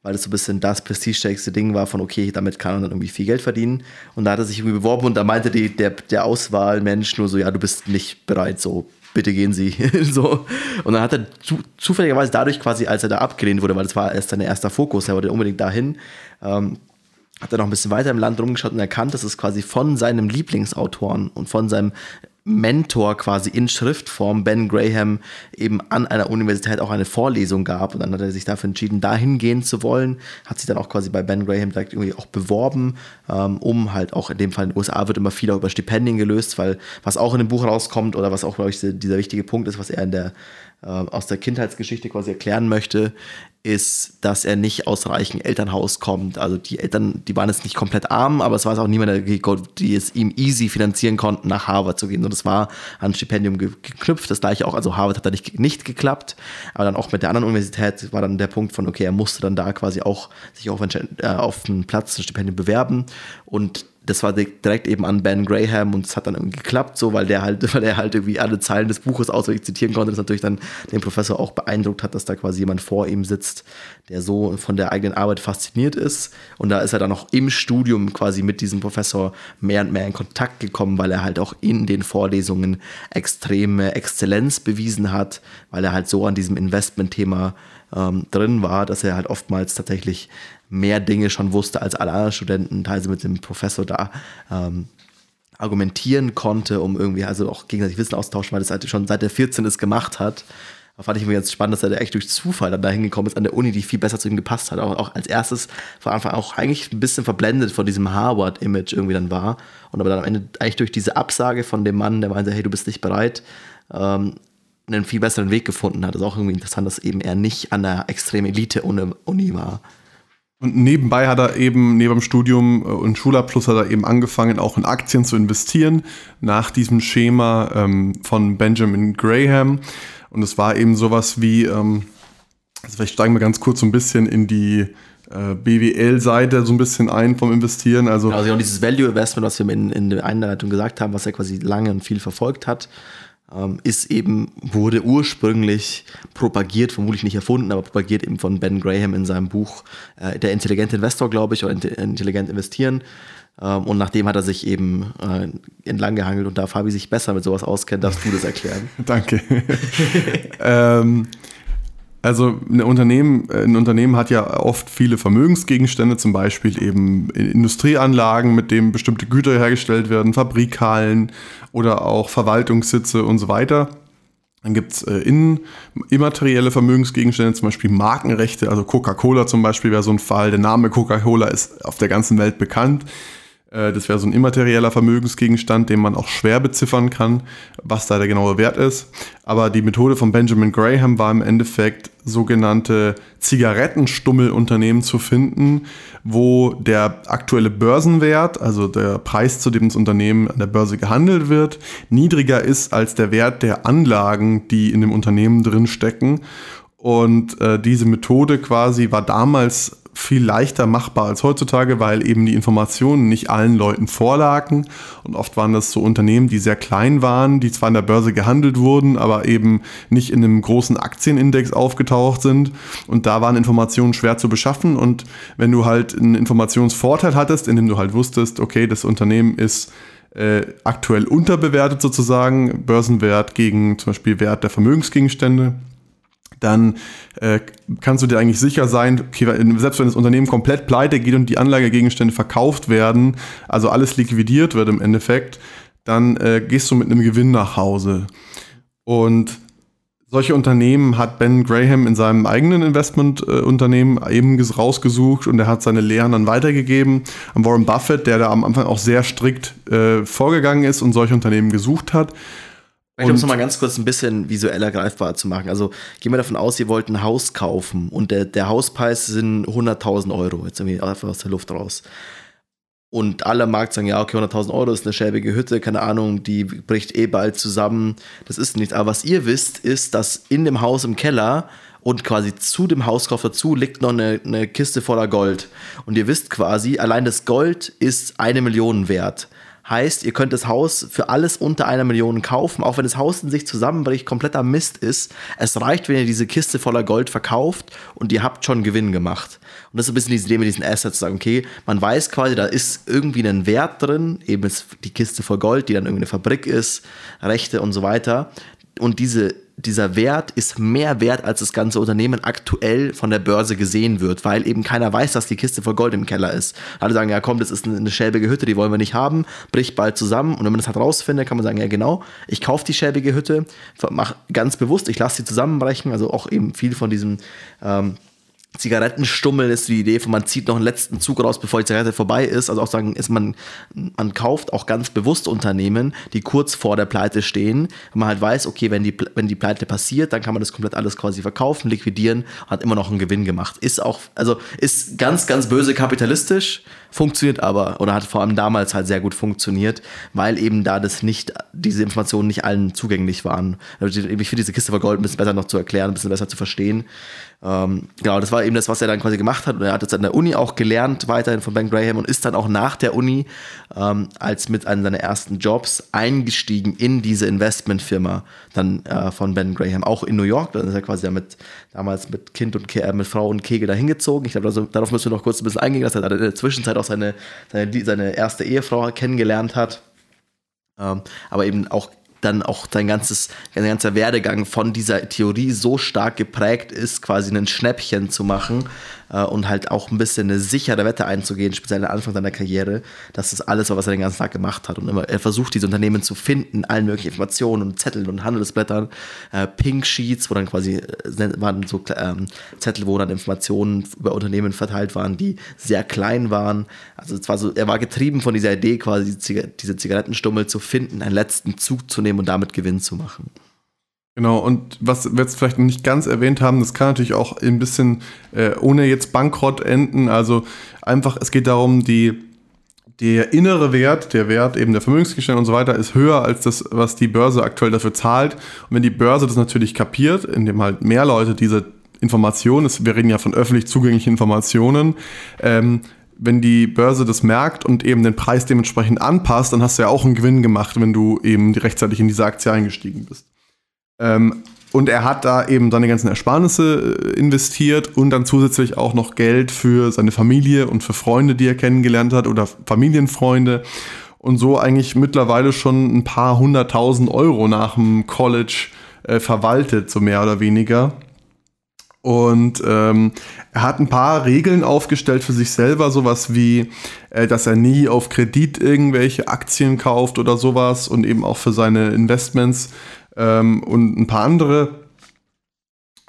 weil das so ein bisschen das prestigestärkste Ding war von, okay, damit kann er dann irgendwie viel Geld verdienen. Und da hat er sich irgendwie beworben und da meinte die, der, der Auswahlmensch nur so, ja, du bist nicht bereit, so bitte gehen Sie. so. Und dann hat er zu, zufälligerweise dadurch quasi, als er da abgelehnt wurde, weil das war erst sein erster Fokus, er wollte unbedingt dahin, ähm, hat er noch ein bisschen weiter im Land rumgeschaut und erkannt, dass es quasi von seinem Lieblingsautoren und von seinem Mentor quasi in Schriftform, Ben Graham, eben an einer Universität auch eine Vorlesung gab. Und dann hat er sich dafür entschieden, dahin gehen zu wollen. Hat sich dann auch quasi bei Ben Graham direkt irgendwie auch beworben, ähm, um halt auch in dem Fall in den USA wird immer viel auch über Stipendien gelöst, weil was auch in dem Buch rauskommt oder was auch, glaube ich, dieser wichtige Punkt ist, was er in der aus der Kindheitsgeschichte quasi erklären möchte, ist, dass er nicht aus reichem Elternhaus kommt. Also die Eltern, die waren jetzt nicht komplett arm, aber es war auch niemand, die es ihm easy finanzieren konnten, nach Harvard zu gehen. Und es war an ein Stipendium geknüpft. Das gleiche auch, also Harvard hat da nicht, nicht geklappt. Aber dann auch mit der anderen Universität war dann der Punkt von, okay, er musste dann da quasi auch sich auf, einen, äh, auf einen Platz, ein Stipendium bewerben. Und das war direkt eben an Ben Graham und es hat dann irgendwie geklappt, so weil der halt, weil er halt irgendwie alle Zeilen des Buches auswendig zitieren konnte, das natürlich dann den Professor auch beeindruckt hat, dass da quasi jemand vor ihm sitzt, der so von der eigenen Arbeit fasziniert ist. Und da ist er dann auch im Studium quasi mit diesem Professor mehr und mehr in Kontakt gekommen, weil er halt auch in den Vorlesungen extreme Exzellenz bewiesen hat, weil er halt so an diesem Investmentthema ähm, drin war, dass er halt oftmals tatsächlich mehr Dinge schon wusste als alle anderen Studenten, teilweise mit dem Professor da ähm, argumentieren konnte, um irgendwie also auch gegenseitig Wissen austauschen, weil das halt schon seit er 14 es gemacht hat. Da fand ich mir ganz spannend, dass er da echt durch Zufall dann dahin gekommen ist an der Uni, die viel besser zu ihm gepasst hat. Auch, auch als erstes von Anfang auch eigentlich ein bisschen verblendet von diesem Harvard-Image irgendwie dann war. Und aber dann am Ende eigentlich durch diese Absage von dem Mann, der meinte, hey, du bist nicht bereit, ähm, einen viel besseren Weg gefunden hat. Das ist auch irgendwie interessant, dass eben er nicht an der extremen Elite-Uni war. Und nebenbei hat er eben neben dem Studium äh, und Schulabschluss hat er eben angefangen, auch in Aktien zu investieren, nach diesem Schema ähm, von Benjamin Graham. Und es war eben sowas wie, ähm, also vielleicht steigen wir ganz kurz so ein bisschen in die äh, BWL-Seite so ein bisschen ein vom Investieren. Also, also dieses Value Investment, was wir in, in der Einleitung gesagt haben, was er quasi lange und viel verfolgt hat, ist eben, wurde ursprünglich propagiert, vermutlich nicht erfunden, aber propagiert eben von Ben Graham in seinem Buch äh, Der intelligente Investor, glaube ich, oder Intelligent investieren. Ähm, und nachdem hat er sich eben äh, entlang gehangelt und da Fabi sich besser mit sowas auskennt, darfst du das erklären. Danke. ähm, also ein Unternehmen, ein Unternehmen hat ja oft viele Vermögensgegenstände, zum Beispiel eben Industrieanlagen, mit denen bestimmte Güter hergestellt werden, Fabrikhallen oder auch Verwaltungssitze und so weiter. Dann gibt es äh, immaterielle Vermögensgegenstände, zum Beispiel Markenrechte, also Coca-Cola zum Beispiel wäre so ein Fall. Der Name Coca-Cola ist auf der ganzen Welt bekannt. Äh, das wäre so ein immaterieller Vermögensgegenstand, den man auch schwer beziffern kann, was da der genaue Wert ist. Aber die Methode von Benjamin Graham war im Endeffekt sogenannte Zigarettenstummelunternehmen zu finden, wo der aktuelle Börsenwert, also der Preis, zu dem das Unternehmen an der Börse gehandelt wird, niedriger ist als der Wert der Anlagen, die in dem Unternehmen drin stecken. Und äh, diese Methode quasi war damals viel leichter machbar als heutzutage, weil eben die Informationen nicht allen Leuten vorlagen. Und oft waren das so Unternehmen, die sehr klein waren, die zwar an der Börse gehandelt wurden, aber eben nicht in einem großen Aktienindex aufgetaucht sind. Und da waren Informationen schwer zu beschaffen. Und wenn du halt einen Informationsvorteil hattest, indem du halt wusstest, okay, das Unternehmen ist äh, aktuell unterbewertet sozusagen, Börsenwert gegen zum Beispiel Wert der Vermögensgegenstände, dann äh, kannst du dir eigentlich sicher sein, okay, selbst wenn das Unternehmen komplett pleite geht und die Anlagegegenstände verkauft werden, also alles liquidiert wird im Endeffekt, dann äh, gehst du mit einem Gewinn nach Hause. Und solche Unternehmen hat Ben Graham in seinem eigenen Investmentunternehmen äh, eben rausgesucht und er hat seine Lehren dann weitergegeben an Warren Buffett, der da am Anfang auch sehr strikt äh, vorgegangen ist und solche Unternehmen gesucht hat. Ich um es nochmal ganz kurz ein bisschen visueller greifbar zu machen. Also gehen wir davon aus, ihr wollt ein Haus kaufen und der, der Hauspreis sind 100.000 Euro, jetzt irgendwie einfach aus der Luft raus. Und alle am Markt sagen, ja, okay, 100.000 Euro ist eine schäbige Hütte, keine Ahnung, die bricht eh bald zusammen. Das ist nichts. Aber was ihr wisst, ist, dass in dem Haus im Keller und quasi zu dem Hauskauf dazu liegt noch eine, eine Kiste voller Gold. Und ihr wisst quasi, allein das Gold ist eine Million wert. Heißt, ihr könnt das Haus für alles unter einer Million kaufen, auch wenn das Haus in sich zusammenbricht, kompletter Mist ist. Es reicht, wenn ihr diese Kiste voller Gold verkauft und ihr habt schon Gewinn gemacht. Und das ist ein bisschen diese Idee mit diesen Assets, zu sagen, okay, man weiß quasi, da ist irgendwie ein Wert drin, eben ist die Kiste voll Gold, die dann irgendwie eine Fabrik ist, Rechte und so weiter. Und diese dieser Wert ist mehr wert, als das ganze Unternehmen aktuell von der Börse gesehen wird, weil eben keiner weiß, dass die Kiste voll Gold im Keller ist. Alle sagen, ja komm, das ist eine schäbige Hütte, die wollen wir nicht haben, bricht bald zusammen. Und wenn man das halt rausfindet, kann man sagen, ja genau, ich kaufe die schäbige Hütte, mach ganz bewusst, ich lasse sie zusammenbrechen, also auch eben viel von diesem ähm, Zigarettenstummel ist die Idee von man zieht noch einen letzten Zug raus, bevor die Zigarette vorbei ist. Also auch sagen, ist man, man kauft auch ganz bewusst Unternehmen, die kurz vor der Pleite stehen. Wenn man halt weiß, okay, wenn die, wenn die Pleite passiert, dann kann man das komplett alles quasi verkaufen, liquidieren, hat immer noch einen Gewinn gemacht. Ist auch, also ist ganz, ganz böse kapitalistisch, funktioniert aber oder hat vor allem damals halt sehr gut funktioniert, weil eben da das nicht, diese Informationen nicht allen zugänglich waren. Ich finde diese Kiste vergolden ein bisschen besser noch zu erklären, ein bisschen besser zu verstehen. Ähm, genau, das war eben das, was er dann quasi gemacht hat. Und er hat jetzt an der Uni auch gelernt, weiterhin von Ben Graham und ist dann auch nach der Uni ähm, als mit einem seiner ersten Jobs eingestiegen in diese Investmentfirma dann äh, von Ben Graham, auch in New York. Dann ist er quasi damit, damals mit Kind und Ke äh, mit Frau und Kegel da hingezogen. Ich glaube, also, darauf müssen wir noch kurz ein bisschen eingehen, dass er in der Zwischenzeit auch seine, seine, seine erste Ehefrau kennengelernt hat. Ähm, aber eben auch dann auch dein ganzes, dein ganzer Werdegang von dieser Theorie so stark geprägt ist, quasi ein Schnäppchen zu machen, äh, und halt auch ein bisschen eine sichere Wette einzugehen, speziell am Anfang seiner Karriere. Das ist alles, was er den ganzen Tag gemacht hat. Und immer, er versucht, diese Unternehmen zu finden, allen möglichen Informationen und Zetteln und Handelsblättern, äh, Pink Sheets, wo dann quasi äh, waren so ähm, Zettel, wo dann Informationen über Unternehmen verteilt waren, die sehr klein waren. Also es war so, er war getrieben von dieser Idee, quasi diese Zigarettenstummel zu finden, einen letzten Zug zu nehmen und damit Gewinn zu machen. Genau, und was wir jetzt vielleicht noch nicht ganz erwähnt haben, das kann natürlich auch ein bisschen äh, ohne jetzt Bankrott enden. Also einfach, es geht darum, die, der innere Wert, der Wert eben der Vermögensgegenstände und so weiter, ist höher als das, was die Börse aktuell dafür zahlt. Und wenn die Börse das natürlich kapiert, indem halt mehr Leute diese Informationen, wir reden ja von öffentlich zugänglichen Informationen, ähm, wenn die Börse das merkt und eben den Preis dementsprechend anpasst, dann hast du ja auch einen Gewinn gemacht, wenn du eben rechtzeitig in diese Aktie eingestiegen bist. Ähm, und er hat da eben seine ganzen Ersparnisse äh, investiert und dann zusätzlich auch noch Geld für seine Familie und für Freunde, die er kennengelernt hat oder Familienfreunde. Und so eigentlich mittlerweile schon ein paar hunderttausend Euro nach dem College äh, verwaltet, so mehr oder weniger. Und ähm, er hat ein paar Regeln aufgestellt für sich selber, sowas wie, äh, dass er nie auf Kredit irgendwelche Aktien kauft oder sowas und eben auch für seine Investments ähm, und ein paar andere.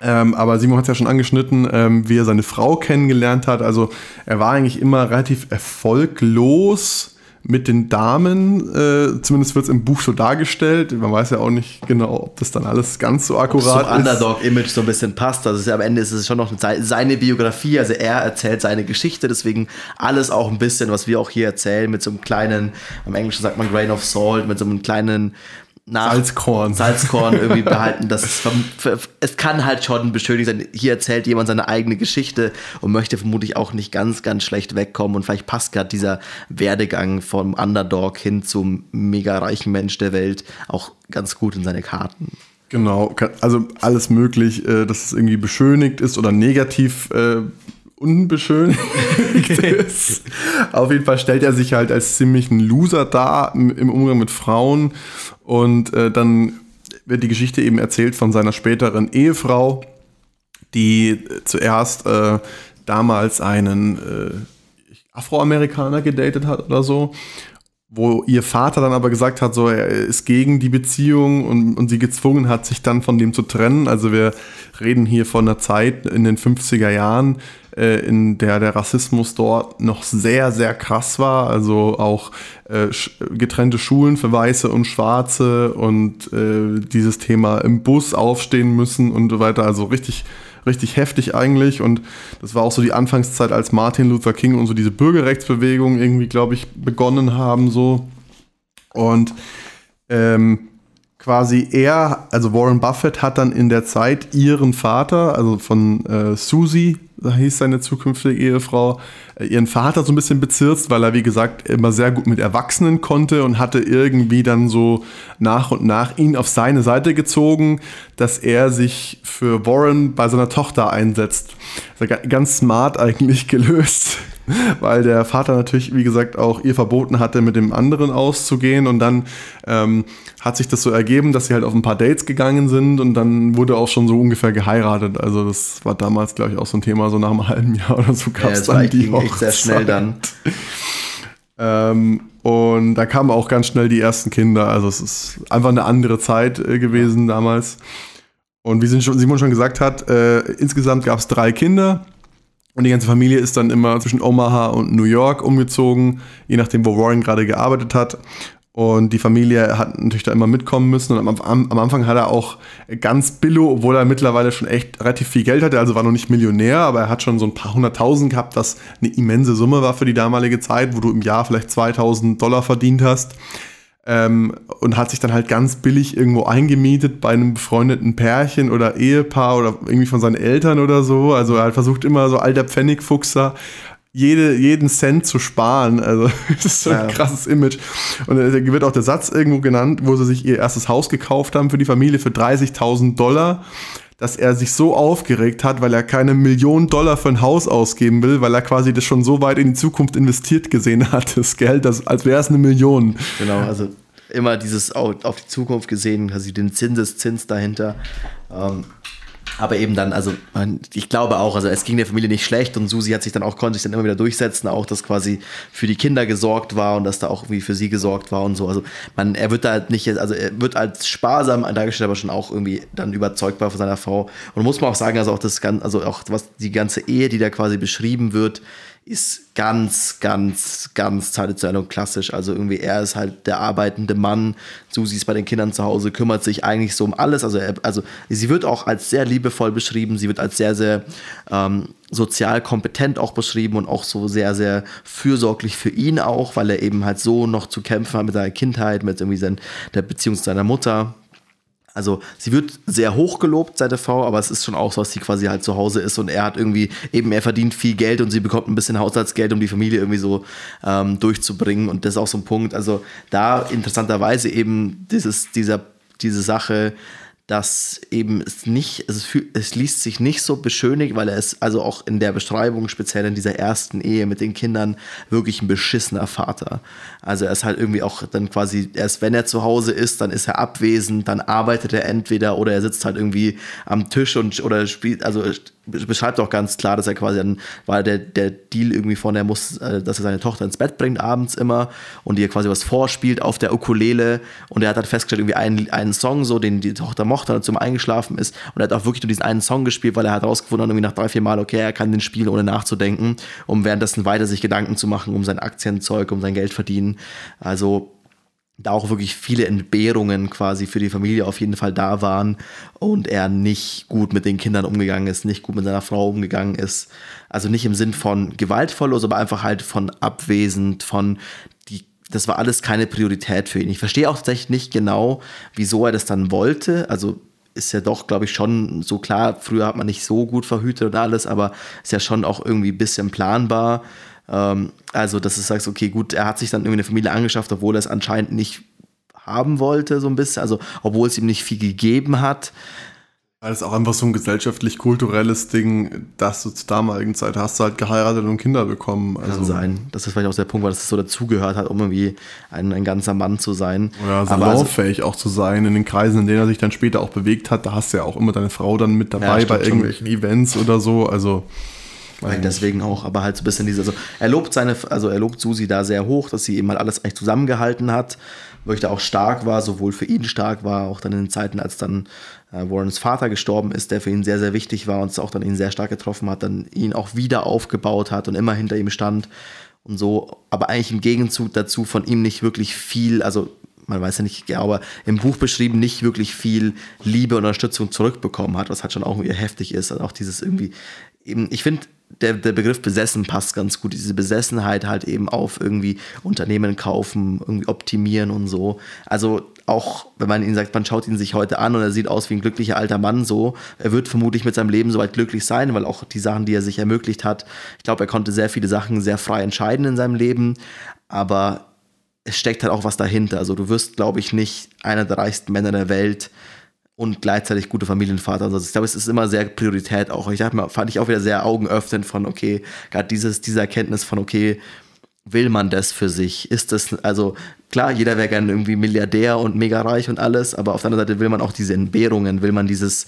Ähm, aber Simon hat es ja schon angeschnitten, ähm, wie er seine Frau kennengelernt hat. Also er war eigentlich immer relativ erfolglos mit den Damen. Äh, zumindest wird es im Buch so dargestellt. Man weiß ja auch nicht genau, ob das dann alles ganz so akkurat ist. Zum Underdog-Image so ein bisschen passt. Also am Ende ist es schon noch seine Biografie. Also er erzählt seine Geschichte. Deswegen alles auch ein bisschen, was wir auch hier erzählen, mit so einem kleinen, am Englischen sagt man Grain of Salt, mit so einem kleinen nach Salzkorn, Salzkorn irgendwie behalten. Das ist, es kann halt schon beschönigt sein. Hier erzählt jemand seine eigene Geschichte und möchte vermutlich auch nicht ganz, ganz schlecht wegkommen. Und vielleicht passt gerade dieser Werdegang vom Underdog hin zum mega reichen Mensch der Welt auch ganz gut in seine Karten. Genau, also alles möglich, äh, dass es irgendwie beschönigt ist oder negativ äh, unbeschönigt ist. Auf jeden Fall stellt er sich halt als ziemlich ein Loser dar im Umgang mit Frauen und äh, dann wird die Geschichte eben erzählt von seiner späteren Ehefrau, die zuerst äh, damals einen äh, Afroamerikaner gedatet hat oder so, wo ihr Vater dann aber gesagt hat, so er ist gegen die Beziehung und, und sie gezwungen hat, sich dann von dem zu trennen. Also wir reden hier von einer Zeit in den 50er Jahren, äh, in der der Rassismus dort noch sehr, sehr krass war. Also auch äh, getrennte Schulen für Weiße und Schwarze und äh, dieses Thema im Bus aufstehen müssen und so weiter. Also richtig, richtig heftig eigentlich. Und das war auch so die Anfangszeit, als Martin Luther King und so diese Bürgerrechtsbewegung irgendwie, glaube ich, begonnen haben. So. Und ähm, quasi er, also Warren Buffett hat dann in der Zeit ihren Vater, also von äh, Susie, hieß seine zukünftige Ehefrau, äh, ihren Vater so ein bisschen bezirzt, weil er, wie gesagt, immer sehr gut mit Erwachsenen konnte und hatte irgendwie dann so nach und nach ihn auf seine Seite gezogen, dass er sich für Warren bei seiner Tochter einsetzt. Also ganz smart eigentlich gelöst. weil der Vater natürlich, wie gesagt, auch ihr verboten hatte, mit dem anderen auszugehen. Und dann ähm, hat sich das so ergeben, dass sie halt auf ein paar Dates gegangen sind und dann wurde auch schon so ungefähr geheiratet. Also das war damals, glaube ich, auch so ein Thema, so nach einem halben Jahr oder so gab es ja, dann die Hochzeit. echt sehr schnell dann. ähm, und da kamen auch ganz schnell die ersten Kinder. Also es ist einfach eine andere Zeit äh, gewesen damals. Und wie Simon schon gesagt hat, äh, insgesamt gab es drei Kinder. Und die ganze Familie ist dann immer zwischen Omaha und New York umgezogen, je nachdem, wo Warren gerade gearbeitet hat. Und die Familie hat natürlich da immer mitkommen müssen. Und am, am, Anfang hat er auch ganz billo, obwohl er mittlerweile schon echt relativ viel Geld hatte, also war noch nicht Millionär, aber er hat schon so ein paar hunderttausend gehabt, was eine immense Summe war für die damalige Zeit, wo du im Jahr vielleicht 2000 Dollar verdient hast. Ähm, und hat sich dann halt ganz billig irgendwo eingemietet bei einem befreundeten Pärchen oder Ehepaar oder irgendwie von seinen Eltern oder so. Also er hat versucht immer so alter Pfennigfuchser jede, jeden Cent zu sparen. Also das ist so ein ja. krasses Image. Und da wird auch der Satz irgendwo genannt, wo sie sich ihr erstes Haus gekauft haben für die Familie für 30.000 Dollar dass er sich so aufgeregt hat, weil er keine Millionen Dollar für ein Haus ausgeben will, weil er quasi das schon so weit in die Zukunft investiert gesehen hat, das Geld, das, als wäre es eine Million. Genau, also immer dieses auf die Zukunft gesehen, quasi den Zinseszins dahinter. Ähm, Aber eben dann, also ich glaube auch, also es ging der Familie nicht schlecht und Susi hat sich dann auch, konnte sich dann immer wieder durchsetzen, auch dass quasi für die Kinder gesorgt war und dass da auch irgendwie für sie gesorgt war und so. Also man, er wird da halt nicht, also er wird als sparsam dargestellt, aber schon auch irgendwie dann überzeugbar von seiner Frau. Und muss man auch sagen, also auch das ganze, also auch was die ganze Ehe, die da quasi beschrieben wird, ist ganz, ganz, ganz traditionell und klassisch. Also irgendwie er ist halt der arbeitende Mann. Susi ist bei den Kindern zu Hause, kümmert sich eigentlich so um alles. Also, er, also sie wird auch als sehr liebevoll beschrieben. Sie wird als sehr, sehr ähm, sozial kompetent auch beschrieben und auch so sehr, sehr fürsorglich für ihn auch, weil er eben halt so noch zu kämpfen hat mit seiner Kindheit, mit irgendwie sein, der Beziehung zu seiner Mutter. Also sie wird sehr hoch gelobt, seine Frau, aber es ist schon auch so, dass sie quasi halt zu Hause ist und er hat irgendwie, eben er verdient viel Geld und sie bekommt ein bisschen Haushaltsgeld, um die Familie irgendwie so ähm, durchzubringen. Und das ist auch so ein Punkt. Also da interessanterweise eben dieses, dieser, diese Sache, dass eben es nicht, es, es liest sich nicht so beschönigt, weil er ist also auch in der Beschreibung, speziell in dieser ersten Ehe mit den Kindern, wirklich ein beschissener Vater. Also er ist halt irgendwie auch dann quasi, erst wenn er zu Hause ist, dann ist er abwesend, dann arbeitet er entweder oder er sitzt halt irgendwie am Tisch und oder spielt, also beschreibt auch ganz klar, dass er quasi dann, war der, der Deal irgendwie von, er muss, äh, dass er seine Tochter ins Bett bringt abends immer und ihr quasi was vorspielt auf der Ukulele und er hat dann festgestellt, irgendwie einen, einen Song so, den die Tochter mochte und zum eingeschlafen ist und er hat auch wirklich nur diesen einen Song gespielt, weil er hat rausgefunden, irgendwie nach drei, vier Mal, okay, er kann den spielen, ohne nachzudenken, um währenddessen weiter sich Gedanken zu machen um sein Aktienzeug, um sein Geld verdienen. Also da auch wirklich viele Entbehrungen quasi für die Familie auf jeden Fall da waren und er nicht gut mit den Kindern umgegangen ist, nicht gut mit seiner Frau umgegangen ist. Also nicht im Sinn von gewaltvoll, aber einfach halt von abwesend, von die, das war alles keine Priorität für ihn. Ich verstehe auch tatsächlich nicht genau, wieso er das dann wollte. Also ist ja doch, glaube ich, schon so klar, früher hat man nicht so gut verhütet und alles, aber ist ja schon auch irgendwie ein bisschen planbar. Ähm, also, dass du sagst, okay, gut, er hat sich dann irgendwie eine Familie angeschafft, obwohl er es anscheinend nicht haben wollte, so ein bisschen, also obwohl es ihm nicht viel gegeben hat. Das ist auch einfach so ein gesellschaftlich-kulturelles Ding, dass du zur damaligen Zeit hast du halt geheiratet und Kinder bekommen. Also Kann sein. Das ist vielleicht auch der Punkt, weil das so dazugehört hat, um irgendwie ein, ein ganzer Mann zu sein. Oder salonfähig also, auch zu sein in den Kreisen, in denen er sich dann später auch bewegt hat. Da hast du ja auch immer deine Frau dann mit dabei ja, bei irgendwelchen schon. Events oder so. Also Vielleicht deswegen auch, aber halt so ein bisschen diese, also er lobt seine, also er lobt Susi da sehr hoch, dass sie eben halt alles eigentlich zusammengehalten hat, wirklich auch stark war, sowohl für ihn stark war, auch dann in den Zeiten, als dann äh, Warrens Vater gestorben ist, der für ihn sehr, sehr wichtig war und es auch dann ihn sehr stark getroffen hat, dann ihn auch wieder aufgebaut hat und immer hinter ihm stand und so, aber eigentlich im Gegenzug dazu von ihm nicht wirklich viel, also man weiß ja nicht, aber im Buch beschrieben nicht wirklich viel Liebe und Unterstützung zurückbekommen hat, was halt schon auch irgendwie heftig ist. Also auch dieses irgendwie, eben, ich finde, der, der Begriff besessen passt ganz gut. Diese Besessenheit halt eben auf irgendwie Unternehmen kaufen, irgendwie optimieren und so. Also auch wenn man ihn sagt, man schaut ihn sich heute an und er sieht aus wie ein glücklicher alter Mann so, er wird vermutlich mit seinem Leben soweit glücklich sein, weil auch die Sachen, die er sich ermöglicht hat, ich glaube, er konnte sehr viele Sachen sehr frei entscheiden in seinem Leben, aber es steckt halt auch was dahinter. Also du wirst, glaube ich, nicht einer der reichsten Männer der Welt, und gleichzeitig gute Familienvater. Also ich glaube, es ist immer sehr Priorität auch. Ich dachte mal, fand ich auch wieder sehr augenöffnend von, okay, gerade dieses, diese Erkenntnis von, okay, will man das für sich? Ist das, also klar, jeder wäre gerne irgendwie Milliardär und mega reich und alles, aber auf der anderen Seite will man auch diese Entbehrungen, will man dieses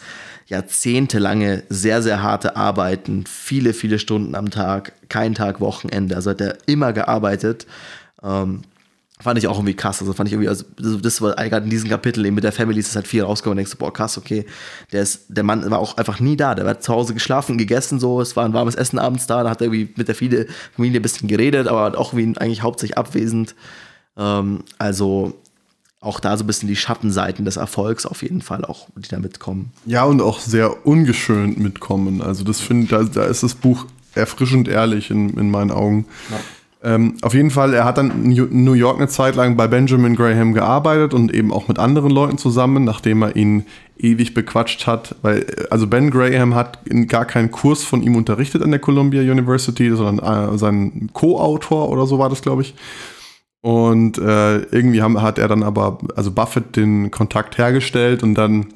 jahrzehntelange, sehr, sehr harte Arbeiten, viele, viele Stunden am Tag, kein Tag Wochenende, also hat er immer gearbeitet. Ähm, Fand ich auch irgendwie krass. Also fand ich irgendwie, also das war gerade in diesem Kapitel eben mit der Family ist es halt viel rausgekommen und denkst du, boah, krass, okay. Der ist, der Mann war auch einfach nie da. Der war zu Hause geschlafen, gegessen, so, es war ein warmes Essen abends da, da hat er irgendwie mit der Familie ein bisschen geredet, aber auch wie eigentlich hauptsächlich abwesend. Ähm, also auch da so ein bisschen die Schattenseiten des Erfolgs auf jeden Fall auch, die da mitkommen. Ja, und auch sehr ungeschönt mitkommen. Also das finde, da, da ist das Buch erfrischend ehrlich in, in meinen Augen. Ja. Ähm, auf jeden Fall, er hat dann in New York eine Zeit lang bei Benjamin Graham gearbeitet und eben auch mit anderen Leuten zusammen, nachdem er ihn ewig bequatscht hat. Weil, also Ben Graham hat gar keinen Kurs von ihm unterrichtet an der Columbia University, sondern äh, sein Co-Autor oder so war das, glaube ich. Und äh, irgendwie haben, hat er dann aber, also Buffett den Kontakt hergestellt und dann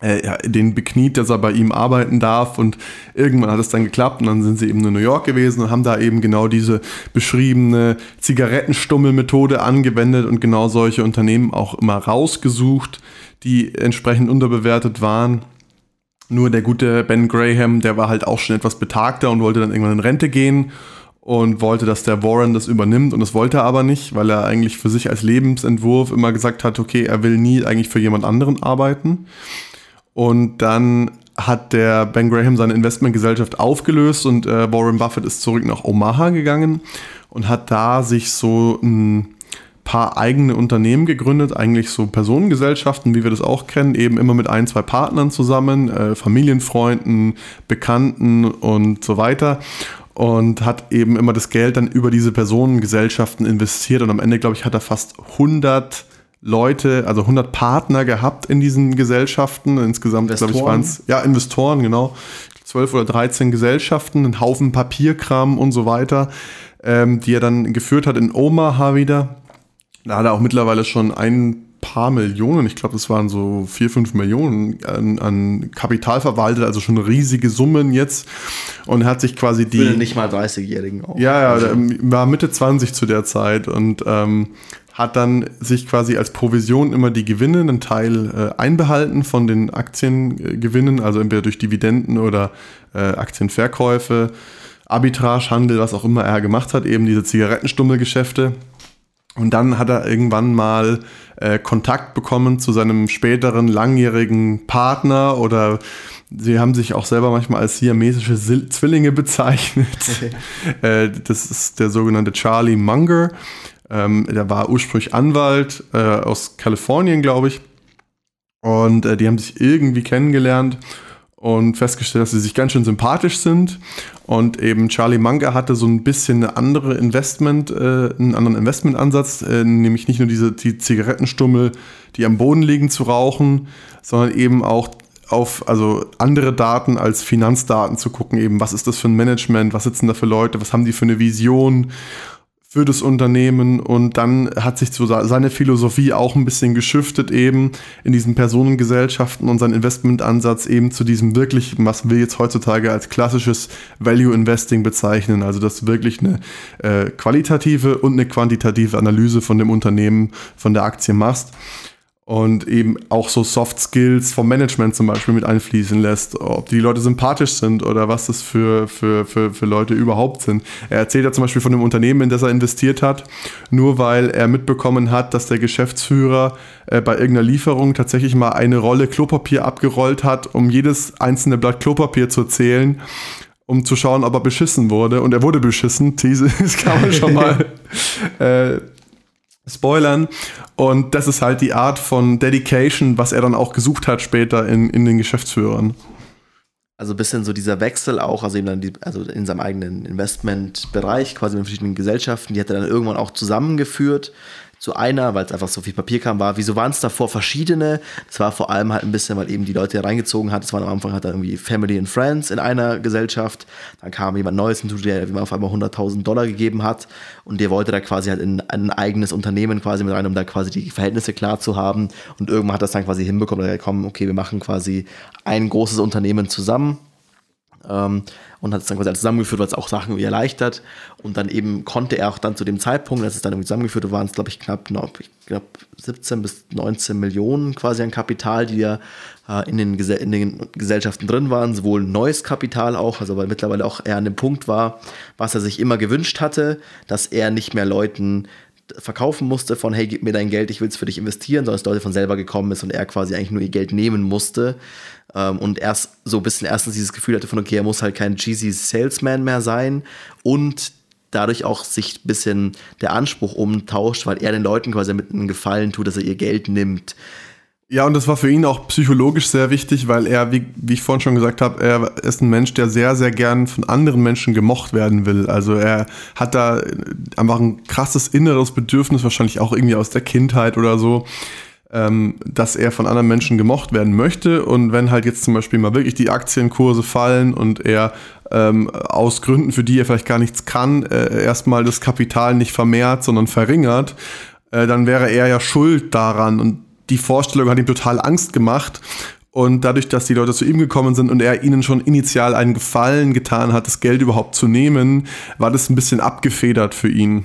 äh, den bekniet, dass er bei ihm arbeiten darf und irgendwann hat es dann geklappt und dann sind sie eben in New York gewesen und haben da eben genau diese beschriebene Zigarettenstummelmethode angewendet und genau solche Unternehmen auch immer rausgesucht, die entsprechend unterbewertet waren. Nur der gute Ben Graham, der war halt auch schon etwas betagter und wollte dann irgendwann in Rente gehen und wollte, dass der Warren das übernimmt und das wollte er aber nicht, weil er eigentlich für sich als Lebensentwurf immer gesagt hat, okay, er will nie eigentlich für jemand anderen arbeiten. Und dann hat der Ben Graham seine Investmentgesellschaft aufgelöst und äh, Warren Buffett ist zurück nach Omaha gegangen und hat da sich so ein paar eigene Unternehmen gegründet, eigentlich so Personengesellschaften, wie wir das auch kennen, eben immer mit ein, zwei Partnern zusammen, äh, Familienfreunden, Bekannten und so weiter und hat eben immer das Geld dann über diese Personengesellschaften investiert und am Ende, glaube ich, hat er fast 100 Leute, also 100 Partner gehabt in diesen Gesellschaften. Insgesamt, glaube ich, waren es, ja, Investoren, genau. 12 oder 13 Gesellschaften, einen Haufen Papierkram und so weiter, ähm, die er dann geführt hat in Omaha wieder. Da hat er auch mittlerweile schon ein paar Millionen, ich glaube, das waren so vier, fünf Millionen an, an, Kapital verwaltet, also schon riesige Summen jetzt und hat sich quasi die. Für nicht mal 30-Jährigen auch. Ja, ja, war Mitte 20 zu der Zeit und ähm, hat dann sich quasi als Provision immer die Gewinne, einen Teil äh, einbehalten von den Aktiengewinnen, also entweder durch Dividenden oder äh, Aktienverkäufe, Arbitragehandel, was auch immer er gemacht hat, eben diese Zigarettenstummelgeschäfte. Und dann hat er irgendwann mal äh, Kontakt bekommen zu seinem späteren langjährigen Partner oder sie haben sich auch selber manchmal als siamesische Zwillinge bezeichnet. Okay. äh, das ist der sogenannte Charlie Munger. Ähm, der war ursprünglich Anwalt äh, aus Kalifornien, glaube ich. Und äh, die haben sich irgendwie kennengelernt und festgestellt, dass sie sich ganz schön sympathisch sind. Und eben Charlie Munger hatte so ein bisschen eine andere Investment, äh, einen anderen Investmentansatz, äh, nämlich nicht nur diese die Zigarettenstummel, die am Boden liegen, zu rauchen, sondern eben auch auf also andere Daten als Finanzdaten zu gucken, eben was ist das für ein Management, was sitzen da für Leute, was haben die für eine Vision für das Unternehmen und dann hat sich so seine Philosophie auch ein bisschen geschiftet eben in diesen Personengesellschaften und sein Investmentansatz eben zu diesem wirklich, was wir jetzt heutzutage als klassisches Value Investing bezeichnen, also das wirklich eine äh, qualitative und eine quantitative Analyse von dem Unternehmen, von der Aktie machst und eben auch so Soft Skills vom Management zum Beispiel mit einfließen lässt, ob die Leute sympathisch sind oder was das für, für, für, für Leute überhaupt sind. Er erzählt ja zum Beispiel von dem Unternehmen, in das er investiert hat, nur weil er mitbekommen hat, dass der Geschäftsführer äh, bei irgendeiner Lieferung tatsächlich mal eine Rolle Klopapier abgerollt hat, um jedes einzelne Blatt Klopapier zu zählen um zu schauen, ob er beschissen wurde. Und er wurde beschissen. These, das kann man schon mal äh, spoilern. Und das ist halt die Art von Dedication, was er dann auch gesucht hat später in, in den Geschäftsführern. Also ein bisschen so dieser Wechsel auch, also eben dann die, also in seinem eigenen Investmentbereich, quasi mit verschiedenen Gesellschaften, die hat er dann irgendwann auch zusammengeführt zu einer, weil es einfach so viel Papier kam, war. Wieso waren es davor verschiedene? Das war vor allem halt ein bisschen, weil eben die Leute reingezogen hat. Es war am Anfang er irgendwie Family and Friends in einer Gesellschaft. Dann kam jemand Neues hinzu, der auf einmal 100.000 Dollar gegeben hat. Und der wollte da quasi halt in ein eigenes Unternehmen quasi mit rein, um da quasi die Verhältnisse klar zu haben. Und irgendwann hat das dann quasi hinbekommen, da kommen, okay, wir machen quasi ein großes Unternehmen zusammen. Ähm, und hat es dann quasi zusammengeführt, was auch Sachen wie erleichtert. Und dann eben konnte er auch dann zu dem Zeitpunkt, als es dann zusammengeführt wurde, waren es, glaube ich, knapp, ich glaube, 17 bis 19 Millionen quasi an Kapital, die ja äh, in, den in den Gesellschaften drin waren, sowohl neues Kapital auch, also weil mittlerweile auch er an dem Punkt war, was er sich immer gewünscht hatte, dass er nicht mehr Leuten verkaufen musste von, hey, gib mir dein Geld, ich will es für dich investieren, sondern dass Leute von selber gekommen ist und er quasi eigentlich nur ihr Geld nehmen musste. Ähm, und erst so ein bisschen erstens dieses Gefühl hatte von, okay, er muss halt kein cheesy Salesman mehr sein und dadurch auch sich ein bisschen der Anspruch umtauscht, weil er den Leuten quasi mit einem Gefallen tut, dass er ihr Geld nimmt. Ja, und das war für ihn auch psychologisch sehr wichtig, weil er, wie, wie ich vorhin schon gesagt habe, er ist ein Mensch, der sehr, sehr gern von anderen Menschen gemocht werden will. Also er hat da einfach ein krasses inneres Bedürfnis, wahrscheinlich auch irgendwie aus der Kindheit oder so, ähm, dass er von anderen Menschen gemocht werden möchte. Und wenn halt jetzt zum Beispiel mal wirklich die Aktienkurse fallen und er ähm, aus Gründen, für die er vielleicht gar nichts kann, äh, erstmal das Kapital nicht vermehrt, sondern verringert, äh, dann wäre er ja schuld daran. Und die Vorstellung hat ihm total Angst gemacht. Und dadurch, dass die Leute zu ihm gekommen sind und er ihnen schon initial einen Gefallen getan hat, das Geld überhaupt zu nehmen, war das ein bisschen abgefedert für ihn.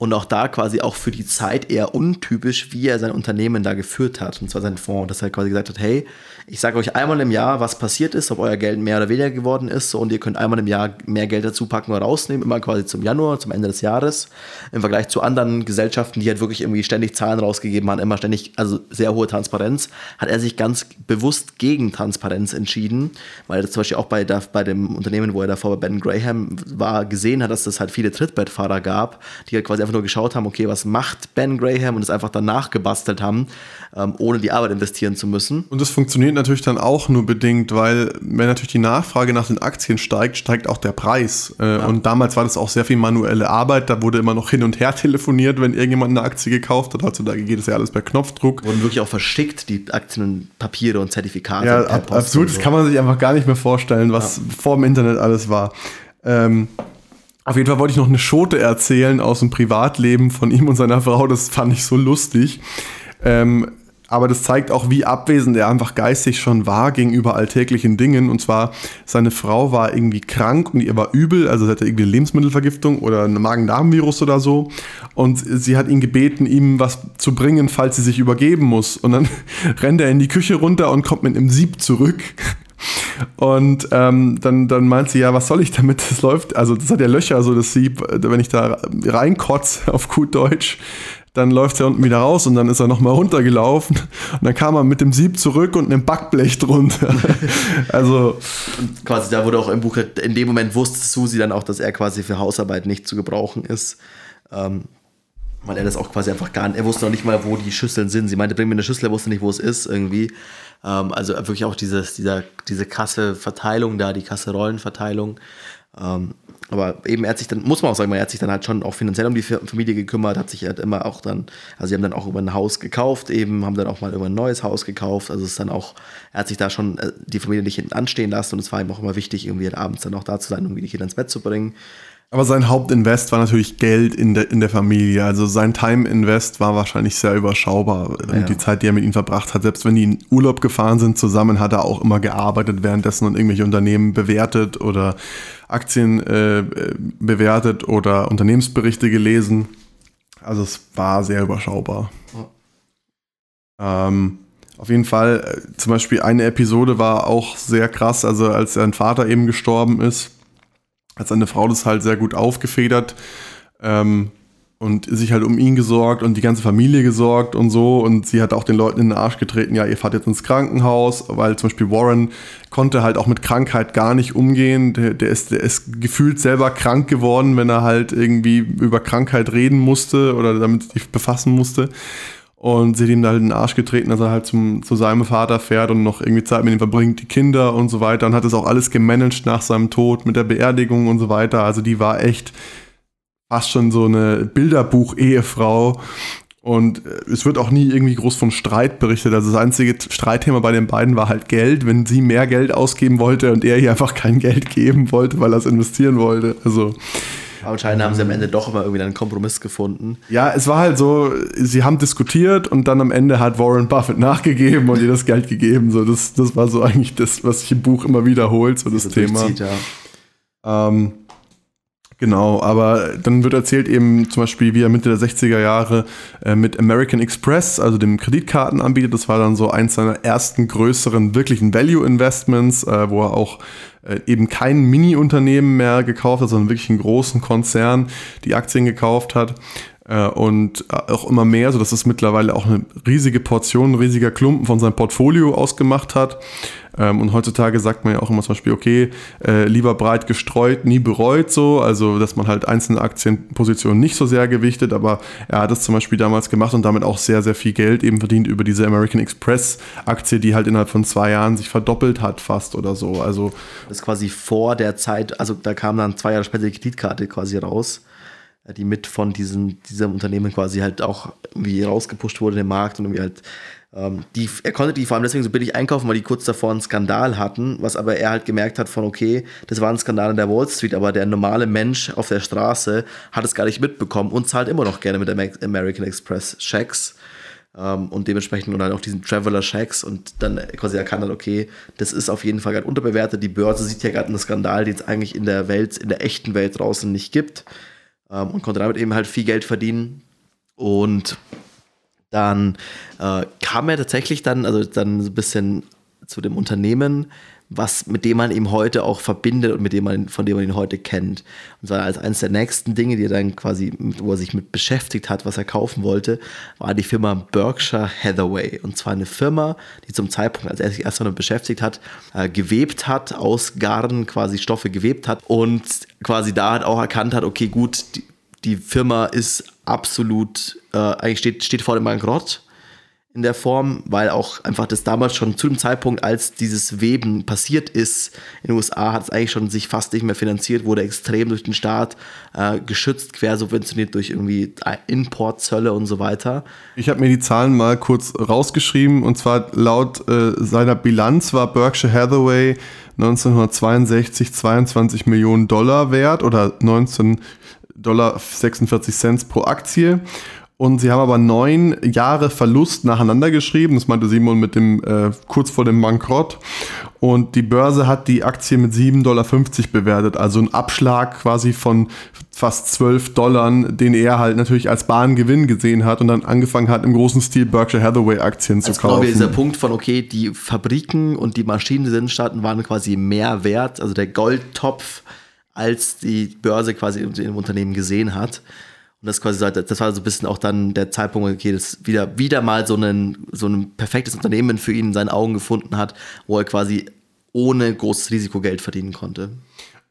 Und auch da quasi auch für die Zeit eher untypisch, wie er sein Unternehmen da geführt hat. Und zwar sein Fonds, dass er quasi gesagt hat, hey, ich sage euch einmal im Jahr, was passiert ist, ob euer Geld mehr oder weniger geworden ist. Und ihr könnt einmal im Jahr mehr Geld dazu packen oder rausnehmen, immer quasi zum Januar, zum Ende des Jahres. Im Vergleich zu anderen Gesellschaften, die halt wirklich irgendwie ständig Zahlen rausgegeben haben, immer ständig, also sehr hohe Transparenz, hat er sich ganz bewusst gegen Transparenz entschieden, weil das zum Beispiel auch bei, der, bei dem Unternehmen, wo er davor bei Ben Graham war, gesehen hat, dass es halt viele Trittbettfahrer gab, die halt quasi einfach nur geschaut haben, okay, was macht Ben Graham und es einfach danach gebastelt haben, ähm, ohne die Arbeit investieren zu müssen. Und das funktioniert natürlich dann auch nur bedingt, weil wenn natürlich die Nachfrage nach den Aktien steigt, steigt auch der Preis. Äh, ja. Und damals war das auch sehr viel manuelle Arbeit, da wurde immer noch hin und her telefoniert, wenn irgendjemand eine Aktie gekauft hat. Heutzutage geht es ja alles per Knopfdruck. Wurden wirklich auch verschickt, die Aktien und Papiere und Zertifikate. Ja, ab, absurd, so. das kann man sich einfach gar nicht mehr vorstellen, was ja. vor dem Internet alles war. Ähm, auf jeden Fall wollte ich noch eine Schote erzählen aus dem Privatleben von ihm und seiner Frau. Das fand ich so lustig. Ähm, aber das zeigt auch, wie abwesend er einfach geistig schon war gegenüber alltäglichen Dingen. Und zwar, seine Frau war irgendwie krank und ihr war übel, also sie hatte irgendwie eine Lebensmittelvergiftung oder ein Magen-Darm-Virus oder so. Und sie hat ihn gebeten, ihm was zu bringen, falls sie sich übergeben muss. Und dann rennt er in die Küche runter und kommt mit einem Sieb zurück. Und ähm, dann, dann meint sie, ja, was soll ich damit? Das läuft, also das hat ja Löcher, so das Sieb, wenn ich da reinkotze auf gut Deutsch, dann läuft er unten wieder raus und dann ist er nochmal runtergelaufen und dann kam er mit dem Sieb zurück und einem Backblech drunter. also und quasi da wurde auch im Buch, in dem Moment wusste Susi dann auch, dass er quasi für Hausarbeit nicht zu gebrauchen ist. Ähm, weil er das auch quasi einfach gar nicht, er wusste noch nicht mal, wo die Schüsseln sind. Sie meinte, bring mir eine Schüssel, er wusste nicht, wo es ist irgendwie. Ähm, also wirklich auch dieses, dieser, diese Kasse-Verteilung da, die Kasse-Rollenverteilung. Ähm, aber eben, er hat sich dann, muss man auch sagen, er hat sich dann halt schon auch finanziell um die Familie gekümmert, hat sich halt immer auch dann, also sie haben dann auch über ein Haus gekauft, eben, haben dann auch mal über ein neues Haus gekauft. Also es ist dann auch, er hat sich da schon äh, die Familie nicht hinten anstehen lassen und es war ihm auch immer wichtig, irgendwie abends dann auch da zu sein, um die Kinder ins Bett zu bringen. Aber sein Hauptinvest war natürlich Geld in der, in der Familie. Also sein Time-Invest war wahrscheinlich sehr überschaubar. Ja. Die Zeit, die er mit ihm verbracht hat, selbst wenn die in Urlaub gefahren sind zusammen, hat er auch immer gearbeitet währenddessen und irgendwelche Unternehmen bewertet oder Aktien äh, bewertet oder Unternehmensberichte gelesen. Also es war sehr überschaubar. Ja. Ähm, auf jeden Fall, äh, zum Beispiel eine Episode war auch sehr krass, also als sein Vater eben gestorben ist hat seine Frau das halt sehr gut aufgefedert ähm, und sich halt um ihn gesorgt und die ganze Familie gesorgt und so. Und sie hat auch den Leuten in den Arsch getreten, ja, ihr fahrt jetzt ins Krankenhaus, weil zum Beispiel Warren konnte halt auch mit Krankheit gar nicht umgehen. Der, der, ist, der ist gefühlt selber krank geworden, wenn er halt irgendwie über Krankheit reden musste oder damit sich befassen musste. Und sie hat ihm da halt in den Arsch getreten, dass er halt zum, zu seinem Vater fährt und noch irgendwie Zeit mit ihm verbringt, die Kinder und so weiter. Und hat das auch alles gemanagt nach seinem Tod mit der Beerdigung und so weiter. Also die war echt fast schon so eine Bilderbuch-Ehefrau. Und äh, es wird auch nie irgendwie groß von Streit berichtet. Also das einzige Streitthema bei den beiden war halt Geld, wenn sie mehr Geld ausgeben wollte und er ihr einfach kein Geld geben wollte, weil er es investieren wollte. Also aber anscheinend haben sie am Ende doch immer irgendwie einen Kompromiss gefunden. Ja, es war halt so, sie haben diskutiert und dann am Ende hat Warren Buffett nachgegeben und ihr das Geld gegeben. So, das, das war so eigentlich das, was sich im Buch immer wiederholt, so das Thema. Ja. Ähm, Genau, aber dann wird erzählt eben zum Beispiel, wie er Mitte der 60er Jahre äh, mit American Express, also dem Kreditkartenanbieter, das war dann so eins seiner ersten größeren wirklichen Value-Investments, äh, wo er auch eben kein Mini-Unternehmen mehr gekauft hat, sondern wirklich einen großen Konzern die Aktien gekauft hat. äh, und äh, auch immer mehr, sodass es mittlerweile auch eine riesige Portion, ein riesiger Klumpen von seinem Portfolio ausgemacht hat. Ähm, und heutzutage sagt man ja auch immer zum Beispiel, okay, äh, lieber breit gestreut, nie bereut so, also dass man halt einzelne Aktienpositionen nicht so sehr gewichtet, aber er hat es zum Beispiel damals gemacht und damit auch sehr, sehr viel Geld eben verdient über diese American Express Aktie, die halt innerhalb von zwei Jahren sich verdoppelt hat fast oder so. Also das ist quasi vor der Zeit, also da kam dann zwei Jahre später die Kreditkarte quasi raus die mit von diesem, diesem Unternehmen quasi halt auch irgendwie rausgepusht wurde in den Markt und irgendwie halt ähm, die, er konnte die vor allem deswegen so billig einkaufen, weil die kurz davor einen Skandal hatten, was aber er halt gemerkt hat von, okay, das war ein Skandal in der Wall Street, aber der normale Mensch auf der Straße hat es gar nicht mitbekommen und zahlt immer noch gerne mit American Express Checks. Ähm, und dementsprechend und dann auch diesen Traveler Checks und dann quasi erkannt hat, okay, das ist auf jeden Fall gerade unterbewertet. Die Börse sieht ja gerade einen Skandal, den es eigentlich in der Welt, in der echten Welt draußen nicht gibt. Ähm, und konnte damit eben halt viel Geld verdienen. Und dann äh, kam er tatsächlich dann, also dann so ein bisschen zu dem Unternehmen, was, mit dem man ihn heute auch verbindet und mit dem man, von dem man ihn heute kennt. Und zwar als eines der nächsten Dinge, die er dann quasi, wo er sich mit beschäftigt hat, was er kaufen wollte, war die Firma Berkshire Hathaway. Und zwar eine Firma, die zum Zeitpunkt, als er sich erst damit beschäftigt hat, äh, gewebt hat, aus Garn quasi Stoffe gewebt hat und quasi da hat auch erkannt hat, okay, gut, die, die Firma ist absolut, äh, eigentlich steht, steht vor dem Bankrott in der Form, weil auch einfach das damals schon zu dem Zeitpunkt, als dieses Weben passiert ist in den USA, hat es eigentlich schon sich fast nicht mehr finanziert, wurde extrem durch den Staat äh, geschützt, quersubventioniert durch irgendwie Importzölle und so weiter. Ich habe mir die Zahlen mal kurz rausgeschrieben und zwar laut äh, seiner Bilanz war Berkshire Hathaway 1962 22 Millionen Dollar wert oder 19 Dollar 46 Cent pro Aktie und sie haben aber neun Jahre Verlust nacheinander geschrieben. Das meinte Simon mit dem äh, kurz vor dem Bankrott. Und die Börse hat die Aktie mit 7,50 Dollar bewertet. Also ein Abschlag quasi von fast 12 Dollar, den er halt natürlich als Bahngewinn gesehen hat und dann angefangen hat, im großen Stil Berkshire Hathaway Aktien zu kaufen. Genau dieser Punkt von, okay, die Fabriken und die Maschinen, die sind staaten, waren quasi mehr wert, also der Goldtopf, als die Börse quasi im Unternehmen gesehen hat. Und das quasi das war so ein bisschen auch dann der Zeitpunkt, okay, das wieder, wieder mal so ein, so ein perfektes Unternehmen für ihn in seinen Augen gefunden hat, wo er quasi ohne großes Risiko Geld verdienen konnte.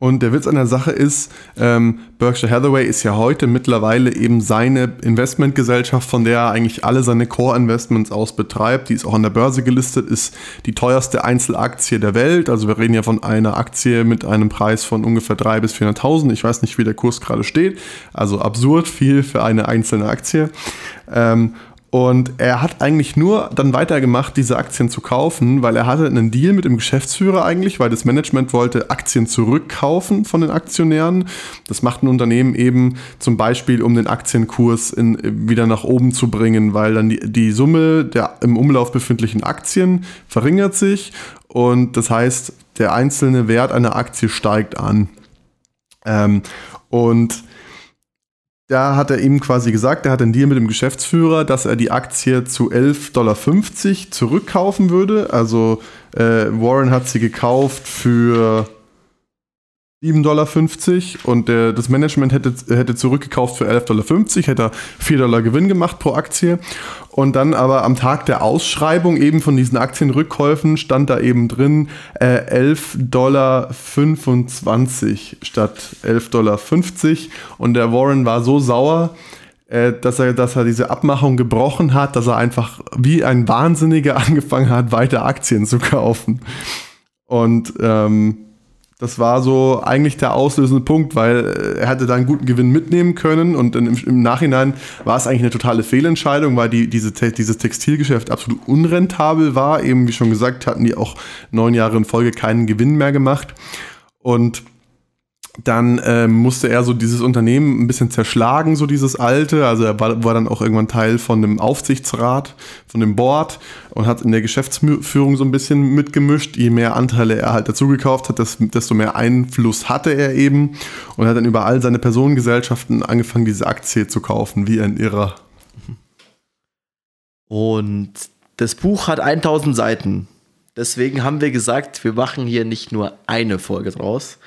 Und der Witz an der Sache ist, ähm, Berkshire Hathaway ist ja heute mittlerweile eben seine Investmentgesellschaft, von der er eigentlich alle seine Core-Investments aus betreibt. Die ist auch an der Börse gelistet, ist die teuerste Einzelaktie der Welt. Also wir reden ja von einer Aktie mit einem Preis von ungefähr 300.000 bis 400.000. Ich weiß nicht, wie der Kurs gerade steht. Also absurd viel für eine einzelne Aktie. Ähm, und er hat eigentlich nur dann weitergemacht, diese Aktien zu kaufen, weil er hatte einen Deal mit dem Geschäftsführer eigentlich, weil das Management wollte Aktien zurückkaufen von den Aktionären. Das macht ein Unternehmen eben zum Beispiel, um den Aktienkurs in, wieder nach oben zu bringen, weil dann die, die Summe der im Umlauf befindlichen Aktien verringert sich und das heißt, der einzelne Wert einer Aktie steigt an. Ähm, und da hat er ihm quasi gesagt, er hat einen Deal mit dem Geschäftsführer, dass er die Aktie zu 11,50 Dollar zurückkaufen würde. Also äh, Warren hat sie gekauft für 7,50 Dollar und der, das Management hätte, hätte zurückgekauft für 11,50 Dollar, hätte er 4 Dollar Gewinn gemacht pro Aktie. Und dann aber am Tag der Ausschreibung eben von diesen Aktienrückkäufen stand da eben drin äh, 11,25 Dollar statt 11,50 Dollar. Und der Warren war so sauer, äh, dass er, dass er diese Abmachung gebrochen hat, dass er einfach wie ein Wahnsinniger angefangen hat, weiter Aktien zu kaufen. Und ähm, das war so eigentlich der auslösende Punkt, weil äh, er hätte da einen guten Gewinn mitnehmen können und im, im Nachhinein war es eigentlich eine totale Fehlentscheidung, weil die, diese, dieses Textilgeschäft absolut unrentabel war. Eben wie schon gesagt, hatten die auch neun Jahre in Folge keinen Gewinn mehr gemacht. Und dann ähm, musste er so dieses Unternehmen ein bisschen zerschlagen, so dieses alte. Also er war, war, dann auch irgendwann Teil von dem Aufsichtsrat, von dem Board und hat in der Geschäftsführung so ein bisschen mitgemischt. Je mehr Anteile er halt dazugekauft hat, desto mehr Einfluss hatte er eben und hat dann über all seine Personengesellschaften angefangen, diese Aktie zu kaufen, wie ein Irrer. Und das Buch hat 1000 Seiten. Deswegen haben wir gesagt, wir machen hier nicht nur eine Folge draus,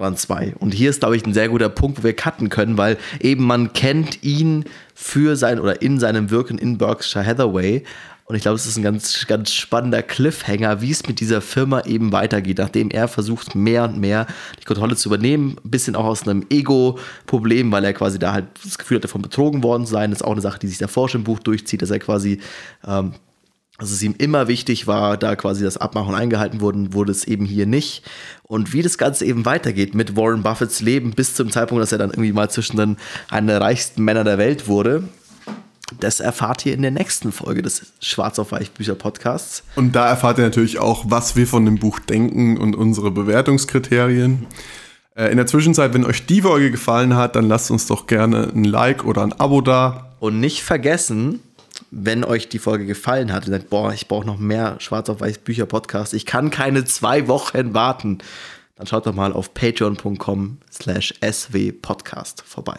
waren zwei. Und hier ist, glaube ich, ein sehr guter Punkt, wo wir cutten können, weil eben man kennt ihn für sein oder in seinem Wirken in Berkshire Hathaway. Und ich glaube, es ist ein ganz, ganz spannender Cliffhanger, wie es mit dieser Firma eben weitergeht, nachdem er versucht, mehr und mehr die Kontrolle zu übernehmen. Ein bisschen auch aus einem Ego-Problem, weil er quasi da halt das Gefühl hat, davon betrogen worden zu sein. Das ist auch eine Sache, die sich davor schon im Buch durchzieht, dass er quasi ähm, also es ihm immer wichtig war, da quasi das Abmachen eingehalten wurde, wurde es eben hier nicht. Und wie das Ganze eben weitergeht mit Warren Buffetts Leben bis zum Zeitpunkt, dass er dann irgendwie mal zwischen den einen der reichsten Männer der Welt wurde, das erfahrt ihr in der nächsten Folge des Schwarz auf Weich Bücher Podcasts. Und da erfahrt ihr natürlich auch, was wir von dem Buch denken und unsere Bewertungskriterien. Äh, in der Zwischenzeit, wenn euch die Folge gefallen hat, dann lasst uns doch gerne ein Like oder ein Abo da. Und nicht vergessen, wenn euch die Folge gefallen hat und sagt, boah, ich brauche noch mehr Schwarz auf Weiß Bücher Podcast, ich kann keine zwei Wochen warten, dann schaut doch mal auf patreon.com slash swpodcast vorbei.